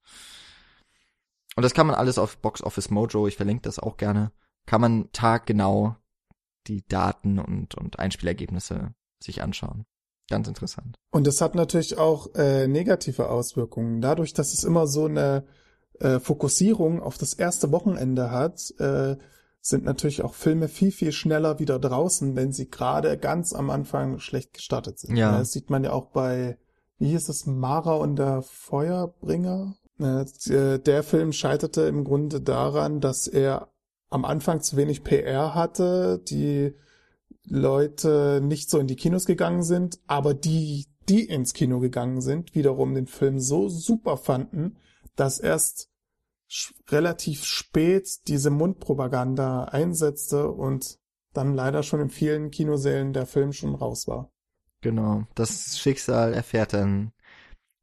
[SPEAKER 1] Und das kann man alles auf Box Office Mojo, ich verlinke das auch gerne, kann man taggenau die Daten und, und Einspielergebnisse sich anschauen. Ganz interessant.
[SPEAKER 2] Und es hat natürlich auch äh, negative Auswirkungen. Dadurch, dass es immer so eine äh, Fokussierung auf das erste Wochenende hat, äh, sind natürlich auch Filme viel, viel schneller wieder draußen, wenn sie gerade ganz am Anfang schlecht gestartet sind.
[SPEAKER 1] Ja.
[SPEAKER 2] Das sieht man ja auch bei, wie hieß es, Mara und der Feuerbringer. Äh, Der Film scheiterte im Grunde daran, dass er am Anfang zu wenig PR hatte, die Leute nicht so in die Kinos gegangen sind, aber die, die ins Kino gegangen sind, wiederum den Film so super fanden, dass erst relativ spät diese Mundpropaganda einsetzte und dann leider schon in vielen Kinosälen der Film schon raus war.
[SPEAKER 1] Genau. Das Schicksal erfährt dann,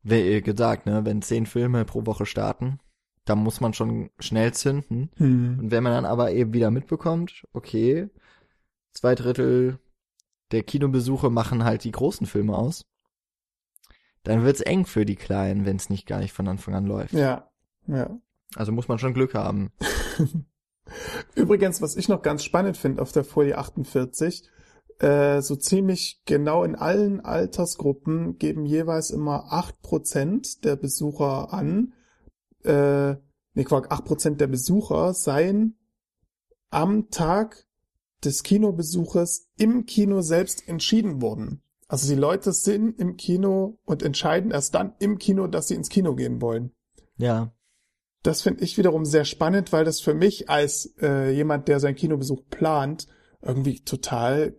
[SPEAKER 1] wie gesagt, ne, wenn zehn Filme pro Woche starten, da muss man schon schnell zünden. Und wenn man dann aber eben wieder mitbekommt, okay, zwei Drittel der Kinobesuche machen halt die großen Filme aus, dann wird's eng für die Kleinen, wenn es nicht gar nicht von Anfang an läuft.
[SPEAKER 2] Ja, ja.
[SPEAKER 1] Also muss man schon Glück haben.
[SPEAKER 2] Übrigens, was ich noch ganz spannend finde auf der Folie 48, äh, so ziemlich genau in allen Altersgruppen geben jeweils immer 8% der Besucher an, äh, nee, Quark, 8% der Besucher seien am Tag des Kinobesuches im Kino selbst entschieden worden. Also die Leute sind im Kino und entscheiden erst dann im Kino, dass sie ins Kino gehen wollen.
[SPEAKER 1] Ja.
[SPEAKER 2] Das finde ich wiederum sehr spannend, weil das für mich als äh, jemand, der seinen Kinobesuch plant, irgendwie total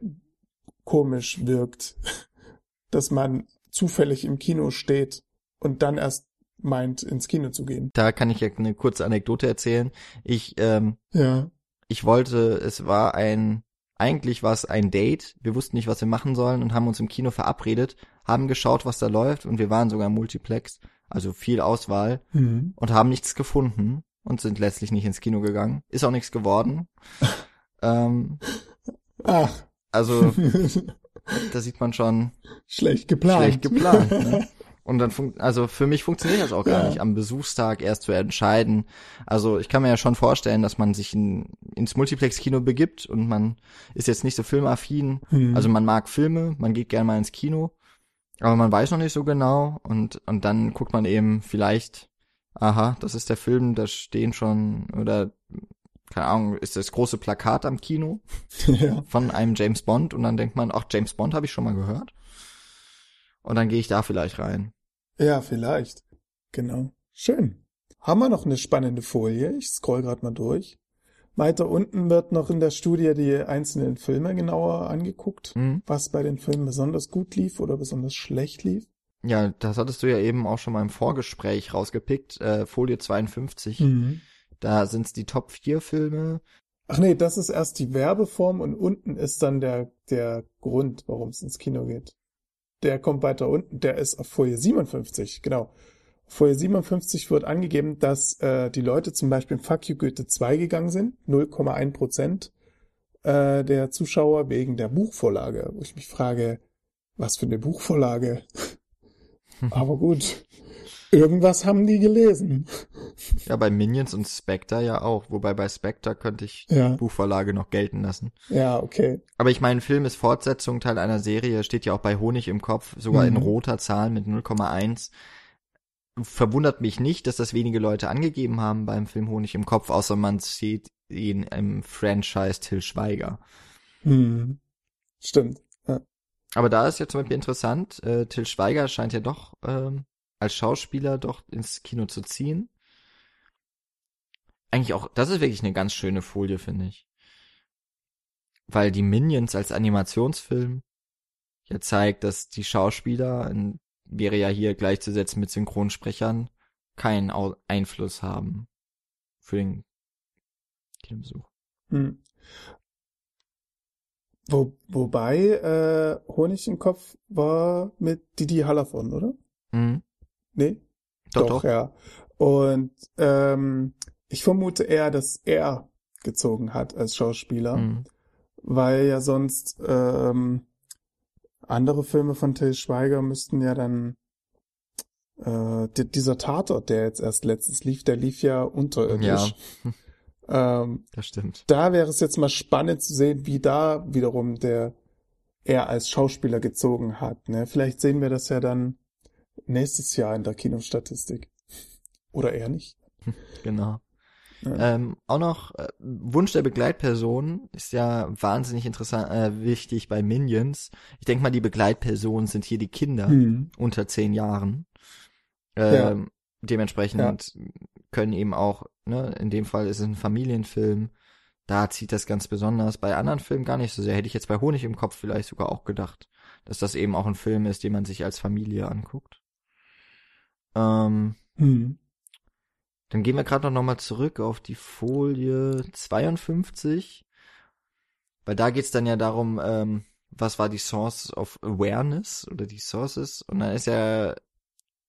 [SPEAKER 2] komisch wirkt, dass man zufällig im Kino steht und dann erst meint, ins Kino zu gehen.
[SPEAKER 1] Da kann ich ja eine kurze Anekdote erzählen. Ich, ähm,
[SPEAKER 2] Ja.
[SPEAKER 1] ich wollte, es war ein, eigentlich war es ein Date. Wir wussten nicht, was wir machen sollen und haben uns im Kino verabredet, haben geschaut, was da läuft und wir waren sogar im Multiplex, also viel Auswahl
[SPEAKER 2] Mhm.
[SPEAKER 1] und haben nichts gefunden und sind letztlich nicht ins Kino gegangen. Ist auch nichts geworden. ähm,
[SPEAKER 2] Ach,
[SPEAKER 1] also da sieht man schon
[SPEAKER 2] schlecht geplant.
[SPEAKER 1] schlecht geplant. Ne? Und dann funkt, also für mich funktioniert das auch gar
[SPEAKER 2] Ja.
[SPEAKER 1] nicht, am Besuchstag erst zu entscheiden. Also ich kann mir ja schon vorstellen, dass man sich in, ins Multiplex-Kino begibt und man ist jetzt nicht so filmaffin.
[SPEAKER 2] Mhm.
[SPEAKER 1] Also man mag Filme, man geht gerne mal ins Kino, aber man weiß noch nicht so genau und, und dann guckt man eben vielleicht, aha, das ist der Film, da stehen schon, oder keine Ahnung, ist das große Plakat am Kino
[SPEAKER 2] ja.
[SPEAKER 1] von einem James Bond und dann denkt man, ach, James Bond habe ich schon mal gehört. Und dann gehe ich da vielleicht rein.
[SPEAKER 2] ja, vielleicht. Genau. Schön. Haben wir noch eine spannende Folie? Ich scroll gerade mal durch. Weiter unten wird noch in der Studie die einzelnen Filme genauer angeguckt,
[SPEAKER 1] Mhm.
[SPEAKER 2] was bei den Filmen besonders gut lief oder besonders schlecht lief.
[SPEAKER 1] Ja, das hattest du ja eben auch schon mal im Vorgespräch rausgepickt, äh, Folie 52.
[SPEAKER 2] Mhm.
[SPEAKER 1] Da sind's die Top 4 Filme.
[SPEAKER 2] Ach nee, das ist erst die Werbeform und unten ist dann der, der Grund, warum es ins Kino geht. Der kommt weiter unten, der ist auf Folie 57, genau. Folie 57 wird angegeben, dass äh, die Leute zum Beispiel in Fuck You Goethe 2 gegangen sind, 0,1 Prozent äh, der Zuschauer wegen der Buchvorlage, wo ich mich frage, was für eine Buchvorlage. Aber gut, irgendwas haben die gelesen.
[SPEAKER 1] Ja, bei Minions und Spectre ja auch. Wobei bei Spectre könnte ich
[SPEAKER 2] Ja,
[SPEAKER 1] Buchvorlage noch gelten lassen.
[SPEAKER 2] ja, okay.
[SPEAKER 1] Aber ich meine, Film ist Fortsetzung, Teil einer Serie, steht ja auch bei Honig im Kopf, sogar in
[SPEAKER 2] Mhm.
[SPEAKER 1] roter Zahl mit 0,1. Verwundert mich nicht, dass das wenige Leute angegeben haben beim Film Honig im Kopf, außer man sieht ihn im Franchise Till Schweiger.
[SPEAKER 2] Hm. Stimmt.
[SPEAKER 1] Aber da ist ja zum Beispiel interessant, äh, Till Schweiger scheint ja doch ähm, als Schauspieler doch ins Kino zu ziehen. eigentlich auch, das ist wirklich eine ganz schöne Folie, finde ich. Weil die Minions als Animationsfilm ja zeigt, dass die Schauspieler, in, wäre ja hier gleichzusetzen mit Synchronsprechern, keinen Au Einfluss haben für den Kinobesuch.
[SPEAKER 2] Hm. Wo, wobei äh, Honig im Kopf war mit Didi Hallervon, oder?
[SPEAKER 1] Mhm.
[SPEAKER 2] Nee?
[SPEAKER 1] Doch, doch.
[SPEAKER 2] ja. Und ähm, ich vermute eher, dass er gezogen hat als Schauspieler,
[SPEAKER 1] Mhm.
[SPEAKER 2] weil ja sonst ähm, andere Filme von Till Schweiger müssten ja dann äh, di- dieser Tatort, der jetzt erst letztens lief, der lief ja unterirdisch. Ähm,
[SPEAKER 1] Das stimmt.
[SPEAKER 2] da wäre es jetzt mal spannend zu sehen, wie da wiederum der er als Schauspieler gezogen hat. Ne? Vielleicht sehen wir das ja dann nächstes Jahr in der Kinostatistik. Oder eher nicht.
[SPEAKER 1] Genau.
[SPEAKER 2] Ja.
[SPEAKER 1] Ähm, auch noch äh, Wunsch der Begleitperson ist ja wahnsinnig interessant, äh, wichtig bei Minions. Ich denke mal, die Begleitpersonen sind hier die Kinder
[SPEAKER 2] Hm.
[SPEAKER 1] unter zehn Jahren. Ähm, Dementsprechend können eben auch, ne, in dem Fall ist es ein Familienfilm. Da zieht das ganz besonders. Bei anderen Filmen gar nicht so sehr. Hätte ich jetzt bei Honig im Kopf vielleicht sogar auch gedacht, dass das eben auch ein Film ist, den man sich als Familie anguckt. Ähm,
[SPEAKER 2] Hm.
[SPEAKER 1] Dann gehen wir gerade noch mal zurück auf die Folie 52, weil da geht's dann ja darum, ähm, was war die Source of Awareness oder die Sources und dann ist ja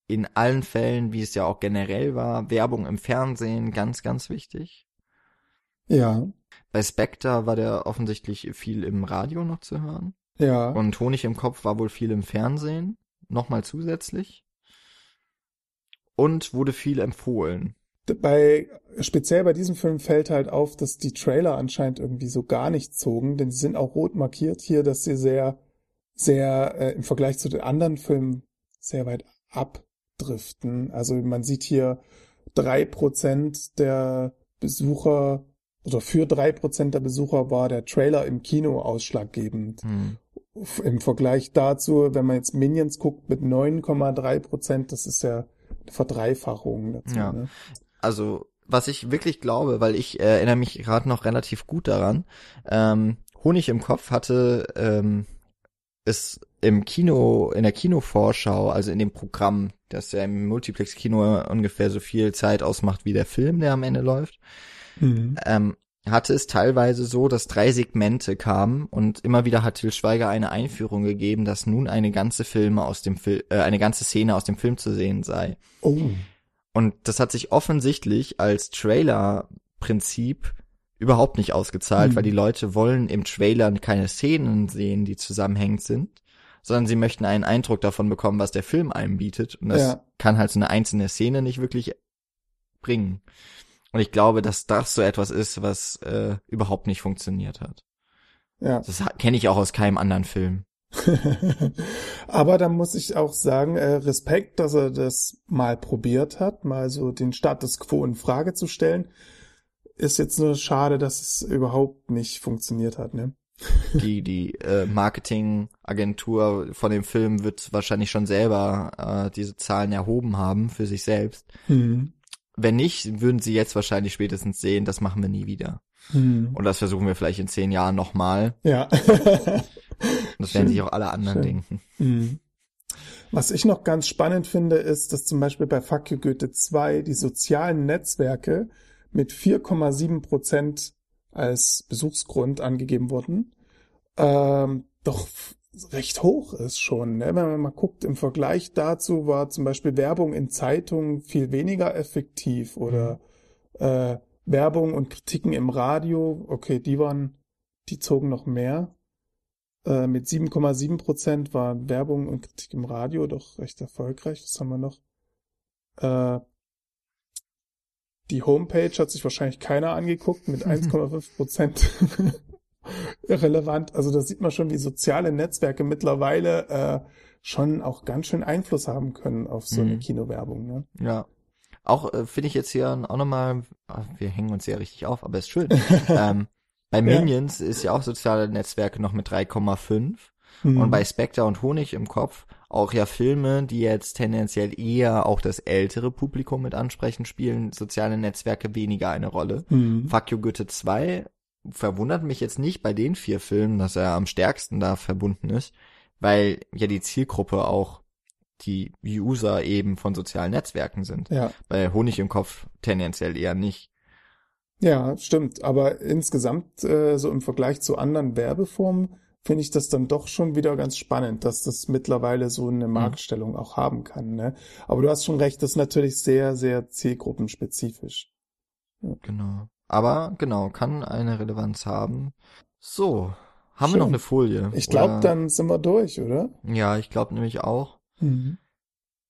[SPEAKER 1] in allen Fällen, wie es ja auch generell war, Werbung im Fernsehen ganz, ganz wichtig.
[SPEAKER 2] Ja,
[SPEAKER 1] Bei Spectre war der offensichtlich viel im Radio noch zu hören
[SPEAKER 2] ja.
[SPEAKER 1] und Honig im Kopf war wohl viel im Fernsehen, nochmal zusätzlich und wurde viel empfohlen.
[SPEAKER 2] Bei speziell bei diesem Film fällt halt auf, dass die Trailer anscheinend irgendwie so gar nicht zogen, denn sie sind auch rot markiert hier, dass sie sehr, sehr äh, im Vergleich zu den anderen Filmen sehr weit abdriften. Also man sieht hier drei Prozent der Besucher oder für drei Prozent der Besucher war der Trailer im Kino ausschlaggebend.
[SPEAKER 1] Hm.
[SPEAKER 2] Im Vergleich dazu, wenn man jetzt Minions guckt mit 9,3 Prozent, das ist ja eine Verdreifachung dazu.
[SPEAKER 1] Ja.
[SPEAKER 2] Ne?
[SPEAKER 1] Also was ich wirklich glaube, weil ich äh, erinnere mich gerade noch relativ gut daran, ähm, Honig im Kopf hatte ähm, es im Kino, in der Kinovorschau, also in dem Programm, das ja im Multiplex-Kino ungefähr so viel Zeit ausmacht wie der Film, der am Ende läuft,
[SPEAKER 2] Mhm.
[SPEAKER 1] ähm, hatte es teilweise so, dass drei Segmente kamen und immer wieder hat Til Schweiger eine Einführung gegeben, dass nun eine ganze Filme aus dem Film, äh, eine ganze Szene aus dem Film zu sehen sei.
[SPEAKER 2] Oh.
[SPEAKER 1] Und das hat sich offensichtlich als Trailer-Prinzip überhaupt nicht ausgezahlt,
[SPEAKER 2] Hm.
[SPEAKER 1] weil die Leute wollen im Trailer keine Szenen sehen, die zusammenhängend sind, sondern sie möchten einen Eindruck davon bekommen, was der Film einem bietet. Und das
[SPEAKER 2] Ja.
[SPEAKER 1] kann halt so eine einzelne Szene nicht wirklich bringen. Und ich glaube, dass das so etwas ist, was äh, überhaupt nicht funktioniert hat.
[SPEAKER 2] Ja.
[SPEAKER 1] Das kenne ich auch aus keinem anderen Film.
[SPEAKER 2] Aber da muss ich auch sagen, äh, Respekt, dass er das mal probiert hat, mal so den Status quo in Frage zu stellen. Ist jetzt nur schade, dass es überhaupt nicht funktioniert hat, ne?
[SPEAKER 1] Die, die äh, Marketingagentur von dem Film wird wahrscheinlich schon selber äh, diese Zahlen erhoben haben für sich selbst.
[SPEAKER 2] Hm.
[SPEAKER 1] Wenn nicht, würden sie jetzt wahrscheinlich spätestens sehen, das machen wir nie wieder.
[SPEAKER 2] Hm.
[SPEAKER 1] Und das versuchen wir vielleicht in zehn Jahren nochmal.
[SPEAKER 2] Ja.
[SPEAKER 1] Das werden sich auch alle anderen
[SPEAKER 2] Schön.
[SPEAKER 1] denken.
[SPEAKER 2] Hm. Was ich noch ganz spannend finde, ist, dass zum Beispiel bei Fuck You Goethe 2 die sozialen Netzwerke mit 4,7 Prozent als Besuchsgrund angegeben wurden. Ähm, doch recht hoch ist schon. Ne? Wenn man mal guckt, im Vergleich dazu war zum Beispiel Werbung in Zeitungen viel weniger effektiv oder äh, Werbung und Kritiken im Radio, okay, die waren, die zogen noch mehr. Äh, mit 7,7 Prozent waren Werbung und Kritik im Radio doch recht erfolgreich. Was haben wir noch? Äh, die Homepage hat sich wahrscheinlich keiner angeguckt mit 1,5 Prozent irrelevant. Also da sieht man schon, wie soziale Netzwerke mittlerweile äh, schon auch ganz schön Einfluss haben können auf so eine
[SPEAKER 1] Mhm.
[SPEAKER 2] Kinowerbung. Ne?
[SPEAKER 1] Ja. Auch äh, finde ich jetzt hier auch nochmal, ah, wir hängen uns ja richtig auf, aber ist schön. ähm, bei Minions ist ja auch soziale Netzwerke noch mit 3,5
[SPEAKER 2] Mhm.
[SPEAKER 1] und bei Spectre und Honig im Kopf auch ja Filme, die jetzt tendenziell eher auch das ältere Publikum mit ansprechen, spielen soziale Netzwerke weniger eine Rolle.
[SPEAKER 2] Mhm.
[SPEAKER 1] Fuck You Goethe 2 verwundert mich jetzt nicht bei den vier Filmen, dass er am stärksten da verbunden ist, weil ja die Zielgruppe auch die User eben von sozialen Netzwerken sind.
[SPEAKER 2] Ja.
[SPEAKER 1] Bei Honig im Kopf tendenziell eher nicht.
[SPEAKER 2] Ja, stimmt. Aber insgesamt, äh, so im Vergleich zu anderen Werbeformen, finde ich das dann doch schon wieder ganz spannend, dass das mittlerweile so eine Marktstellung auch haben kann. Ne? Aber du hast schon recht, das ist natürlich sehr, sehr zielgruppenspezifisch.
[SPEAKER 1] Genau. Aber genau, kann eine Relevanz haben. So, haben wir
[SPEAKER 2] Schön.
[SPEAKER 1] noch eine Folie?
[SPEAKER 2] Ich glaube, dann sind wir durch, oder?
[SPEAKER 1] Ja, ich glaube nämlich auch.
[SPEAKER 2] Mhm.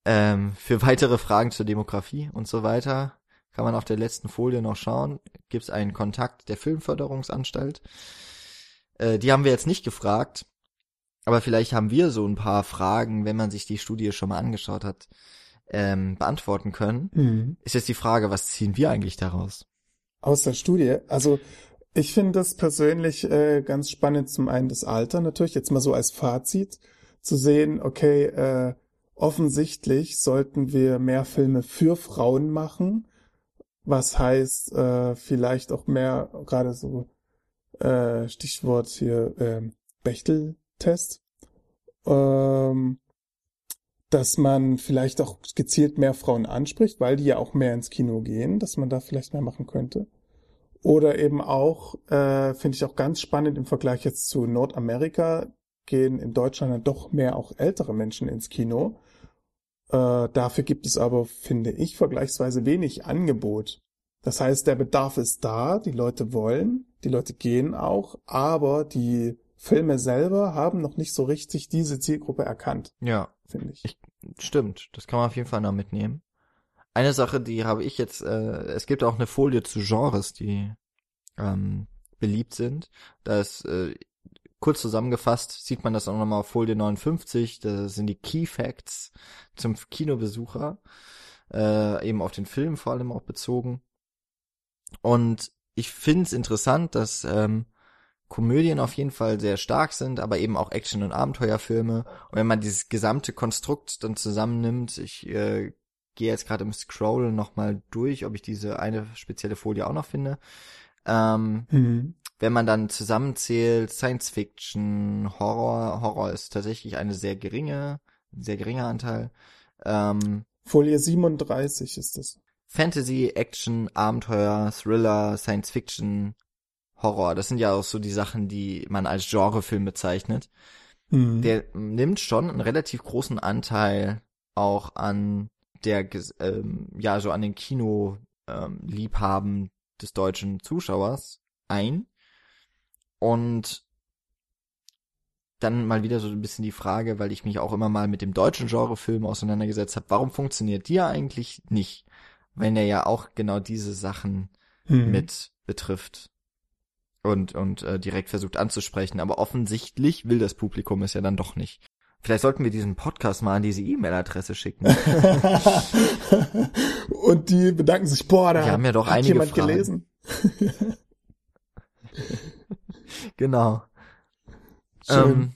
[SPEAKER 1] Ähm, für weitere Fragen zur Demografie und so weiter kann man auf der letzten Folie noch schauen. Gibt es einen Kontakt der Filmförderungsanstalt? Äh, die haben wir jetzt nicht gefragt, aber vielleicht haben wir so ein paar Fragen, wenn man sich die Studie schon mal angeschaut hat, ähm, beantworten können.
[SPEAKER 2] Mhm.
[SPEAKER 1] Ist jetzt die Frage, was ziehen wir eigentlich daraus?
[SPEAKER 2] Aus der Studie. Also ich finde das persönlich äh, ganz spannend, zum einen das Alter natürlich, jetzt mal so als Fazit, zu sehen, okay, äh, offensichtlich sollten wir mehr Filme für Frauen machen, was heißt äh, vielleicht auch mehr, gerade so äh, Stichwort hier äh, Bechtel-Test, ähm, dass man vielleicht auch gezielt mehr Frauen anspricht, weil die ja auch mehr ins Kino gehen, dass man da vielleicht mehr machen könnte. Oder eben auch, äh, finde ich auch ganz spannend im Vergleich jetzt zu Nordamerika, gehen in Deutschland dann doch mehr auch ältere Menschen ins Kino. Äh, dafür gibt es aber, finde ich, vergleichsweise wenig Angebot. Das heißt, der Bedarf ist da, die Leute wollen, die Leute gehen auch, aber die Filme selber haben noch nicht so richtig diese Zielgruppe erkannt,
[SPEAKER 1] Ja,
[SPEAKER 2] finde ich.
[SPEAKER 1] Ich- stimmt. Das kann man auf jeden Fall noch mitnehmen. Eine Sache, die habe ich jetzt, äh, es gibt auch eine Folie zu Genres, die ähm, beliebt sind. Da ist äh, kurz zusammengefasst, sieht man das auch nochmal auf Folie 59, das sind die Key Facts zum Kinobesucher, äh, eben auf den Film vor allem auch bezogen. Und ich finde es interessant, dass ähm, Komödien auf jeden Fall sehr stark sind, aber eben auch Action- und Abenteuerfilme. Und wenn man dieses gesamte Konstrukt dann zusammennimmt, ich äh, gehe jetzt gerade im Scroll nochmal durch, ob ich diese eine spezielle Folie auch noch finde. Ähm,
[SPEAKER 2] Mhm.
[SPEAKER 1] Wenn man dann zusammenzählt, Science Fiction, Horror, Horror ist tatsächlich eine sehr geringe, ein sehr geringer Anteil. Ähm,
[SPEAKER 2] Folie 37 ist das.
[SPEAKER 1] Fantasy, Action, Abenteuer, Thriller, Science Fiction, Horror. Das sind ja auch so die Sachen, die man als Genrefilm bezeichnet.
[SPEAKER 2] Mhm.
[SPEAKER 1] Der nimmt schon einen relativ großen Anteil auch an der, ähm, ja, so an den Kino, ähm, Liebhaben des deutschen Zuschauers ein. Und dann mal wieder so ein bisschen die Frage, weil ich mich auch immer mal mit dem deutschen Genrefilm auseinandergesetzt habe, warum funktioniert der eigentlich nicht, wenn er ja auch genau diese Sachen
[SPEAKER 2] Mhm.
[SPEAKER 1] mit betrifft und und äh, direkt versucht anzusprechen, aber offensichtlich will das Publikum es ja dann doch nicht. Vielleicht sollten wir diesen Podcast mal an diese E-Mail-Adresse schicken.
[SPEAKER 2] Und die bedanken sich, boah, da
[SPEAKER 1] Wir haben ja doch
[SPEAKER 2] hat
[SPEAKER 1] einige
[SPEAKER 2] jemand
[SPEAKER 1] Fragen.
[SPEAKER 2] gelesen.
[SPEAKER 1] genau.
[SPEAKER 2] Schön.
[SPEAKER 1] Ähm,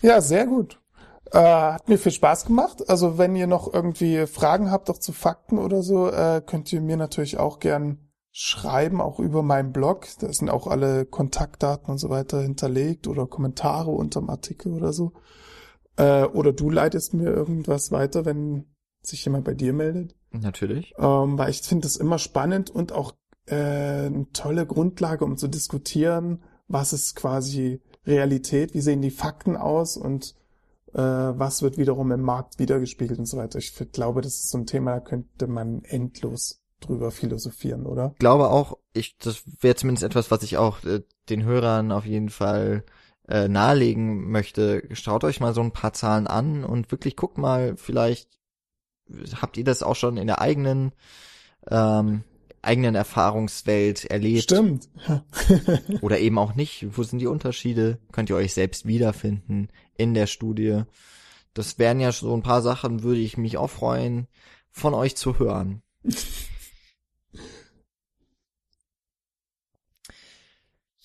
[SPEAKER 2] Ja, sehr gut. Äh, hat mir viel Spaß gemacht. Also wenn ihr noch irgendwie Fragen habt, auch zu Fakten oder so, äh, könnt ihr mir natürlich auch gern schreiben, auch über meinen Blog. Da sind auch alle Kontaktdaten und so weiter hinterlegt oder Kommentare unterm Artikel oder so. Äh, oder du leitest mir irgendwas weiter, wenn sich jemand bei dir meldet.
[SPEAKER 1] natürlich.
[SPEAKER 2] ähm, weil ich finde es immer spannend und auch äh, eine tolle Grundlage, um zu diskutieren, was ist quasi Realität, wie sehen die Fakten aus und äh, was wird wiederum im Markt wiedergespiegelt und so weiter. Ich glaube, das ist so ein Thema, da könnte man endlos drüber philosophieren, oder?
[SPEAKER 1] Ich glaube auch, ich das wäre zumindest etwas, was ich auch äh, den Hörern auf jeden Fall äh, nahelegen möchte. Schaut euch mal so ein paar Zahlen an und wirklich guckt mal, vielleicht habt ihr das auch schon in der eigenen ähm, eigenen Erfahrungswelt erlebt
[SPEAKER 2] Stimmt.
[SPEAKER 1] oder eben auch nicht. Wo sind die Unterschiede? Könnt ihr euch selbst wiederfinden in der Studie? Das wären ja so ein paar Sachen, würde ich mich auch freuen, von euch zu hören.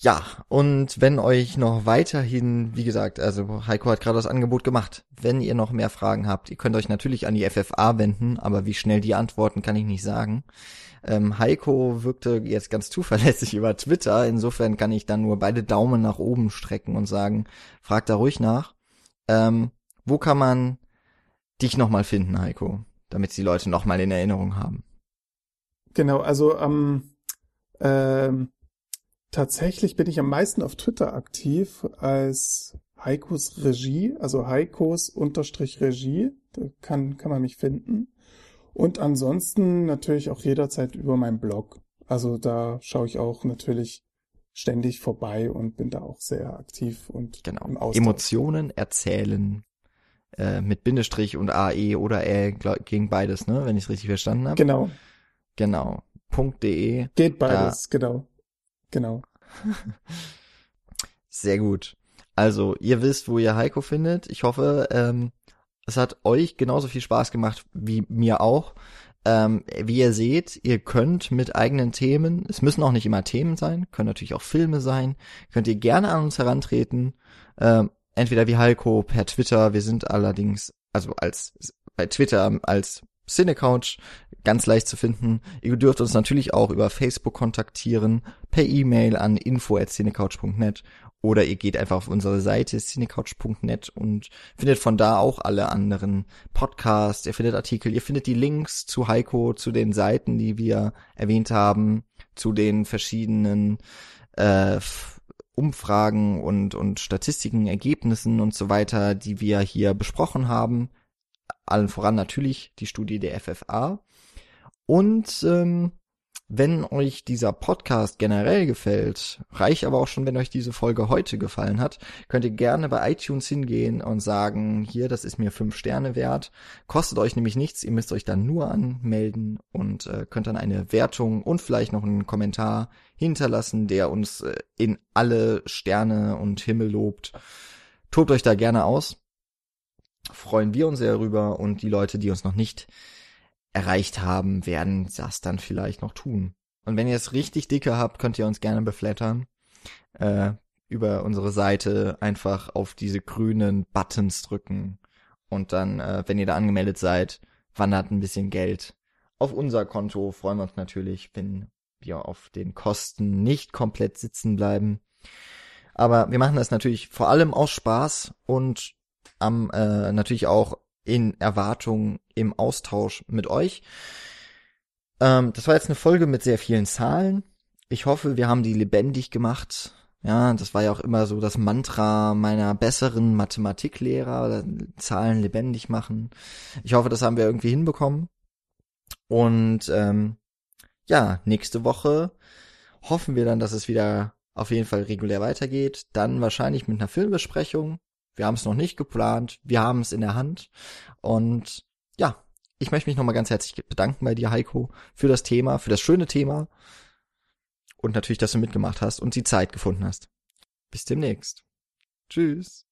[SPEAKER 1] Ja, und wenn euch noch weiterhin, wie gesagt, also Heiko hat gerade das Angebot gemacht, wenn ihr noch mehr Fragen habt, ihr könnt euch natürlich an die FFA wenden, aber wie schnell die antworten, kann ich nicht sagen. Ähm, Heiko wirkte jetzt ganz zuverlässig über Twitter, insofern kann ich dann nur beide Daumen nach oben strecken und sagen, frag da ruhig nach. Ähm, wo kann man dich nochmal finden, Heiko, damit die Leute nochmal in Erinnerung haben?
[SPEAKER 2] Genau, also ähm, ähm, tatsächlich bin ich am meisten auf Twitter aktiv als Heikos Regie, also Heikos unterstrich Regie, da kann, kann man mich finden. Und ansonsten natürlich auch jederzeit über meinen Blog. Also da schaue ich auch natürlich ständig vorbei und bin da auch sehr aktiv und
[SPEAKER 1] genau. im Austausch. Emotionen erzählen äh, mit Bindestrich und AE oder Ä gegen beides, ne? Wenn ich es richtig verstanden habe.
[SPEAKER 2] Genau.
[SPEAKER 1] Genau. .de.
[SPEAKER 2] Geht beides, da. genau. Genau.
[SPEAKER 1] Sehr gut. Also, ihr wisst, wo ihr Heiko findet. Ich hoffe, ähm, es hat euch genauso viel Spaß gemacht wie mir auch. Ähm, wie ihr seht, ihr könnt mit eigenen Themen, es müssen auch nicht immer Themen sein, können natürlich auch Filme sein, könnt ihr gerne an uns herantreten. Ähm, entweder wie Heiko per Twitter, wir sind allerdings, also als bei Twitter als Cinecouch ganz leicht zu finden. Ihr dürft uns natürlich auch über Facebook kontaktieren, per E-Mail an info@cinecouch.net oder ihr geht einfach auf unsere Seite cinecouch.net und findet von da auch alle anderen Podcasts, ihr findet Artikel, ihr findet die Links zu Heiko, zu den Seiten, die wir erwähnt haben, zu den verschiedenen äh, Umfragen und, und Statistiken, Ergebnissen und so weiter, die wir hier besprochen haben allen voran natürlich die Studie der FFA. Und ähm, wenn euch dieser Podcast generell gefällt, reicht aber auch schon, wenn euch diese Folge heute gefallen hat, könnt ihr gerne bei iTunes hingehen und sagen, hier, das ist mir fünf Sterne wert. Kostet euch nämlich nichts, ihr müsst euch dann nur anmelden und äh, könnt dann eine Wertung und vielleicht noch einen Kommentar hinterlassen, der uns äh, in alle Sterne und Himmel lobt. Tobt euch da gerne aus freuen wir uns sehr darüber und die Leute, die uns noch nicht erreicht haben, werden das dann vielleicht noch tun. Und wenn ihr es richtig dicke habt, könnt ihr uns gerne beflattern. Äh, über unsere Seite einfach auf diese grünen Buttons drücken. Und dann, äh, wenn ihr da angemeldet seid, wandert ein bisschen Geld auf unser Konto. Freuen wir uns natürlich, wenn wir auf den Kosten nicht komplett sitzen bleiben. Aber wir machen das natürlich vor allem aus Spaß und am äh, natürlich auch in Erwartung im Austausch mit euch. Ähm, das war jetzt eine Folge mit sehr vielen Zahlen. Ich hoffe, wir haben die lebendig gemacht. Ja, das war ja auch immer so das Mantra meiner besseren Mathematiklehrer, Zahlen lebendig machen. Ich hoffe, das haben wir irgendwie hinbekommen. Und ähm, ja, nächste Woche hoffen wir dann, dass es wieder auf jeden Fall regulär weitergeht. Dann wahrscheinlich mit einer Filmbesprechung. Wir haben es noch nicht geplant, wir haben es in der Hand. Und ja, ich möchte mich nochmal ganz herzlich bedanken bei dir, Heiko, für das Thema, für das schöne Thema. Und natürlich, dass du mitgemacht hast und die Zeit gefunden hast. Bis demnächst. Tschüss.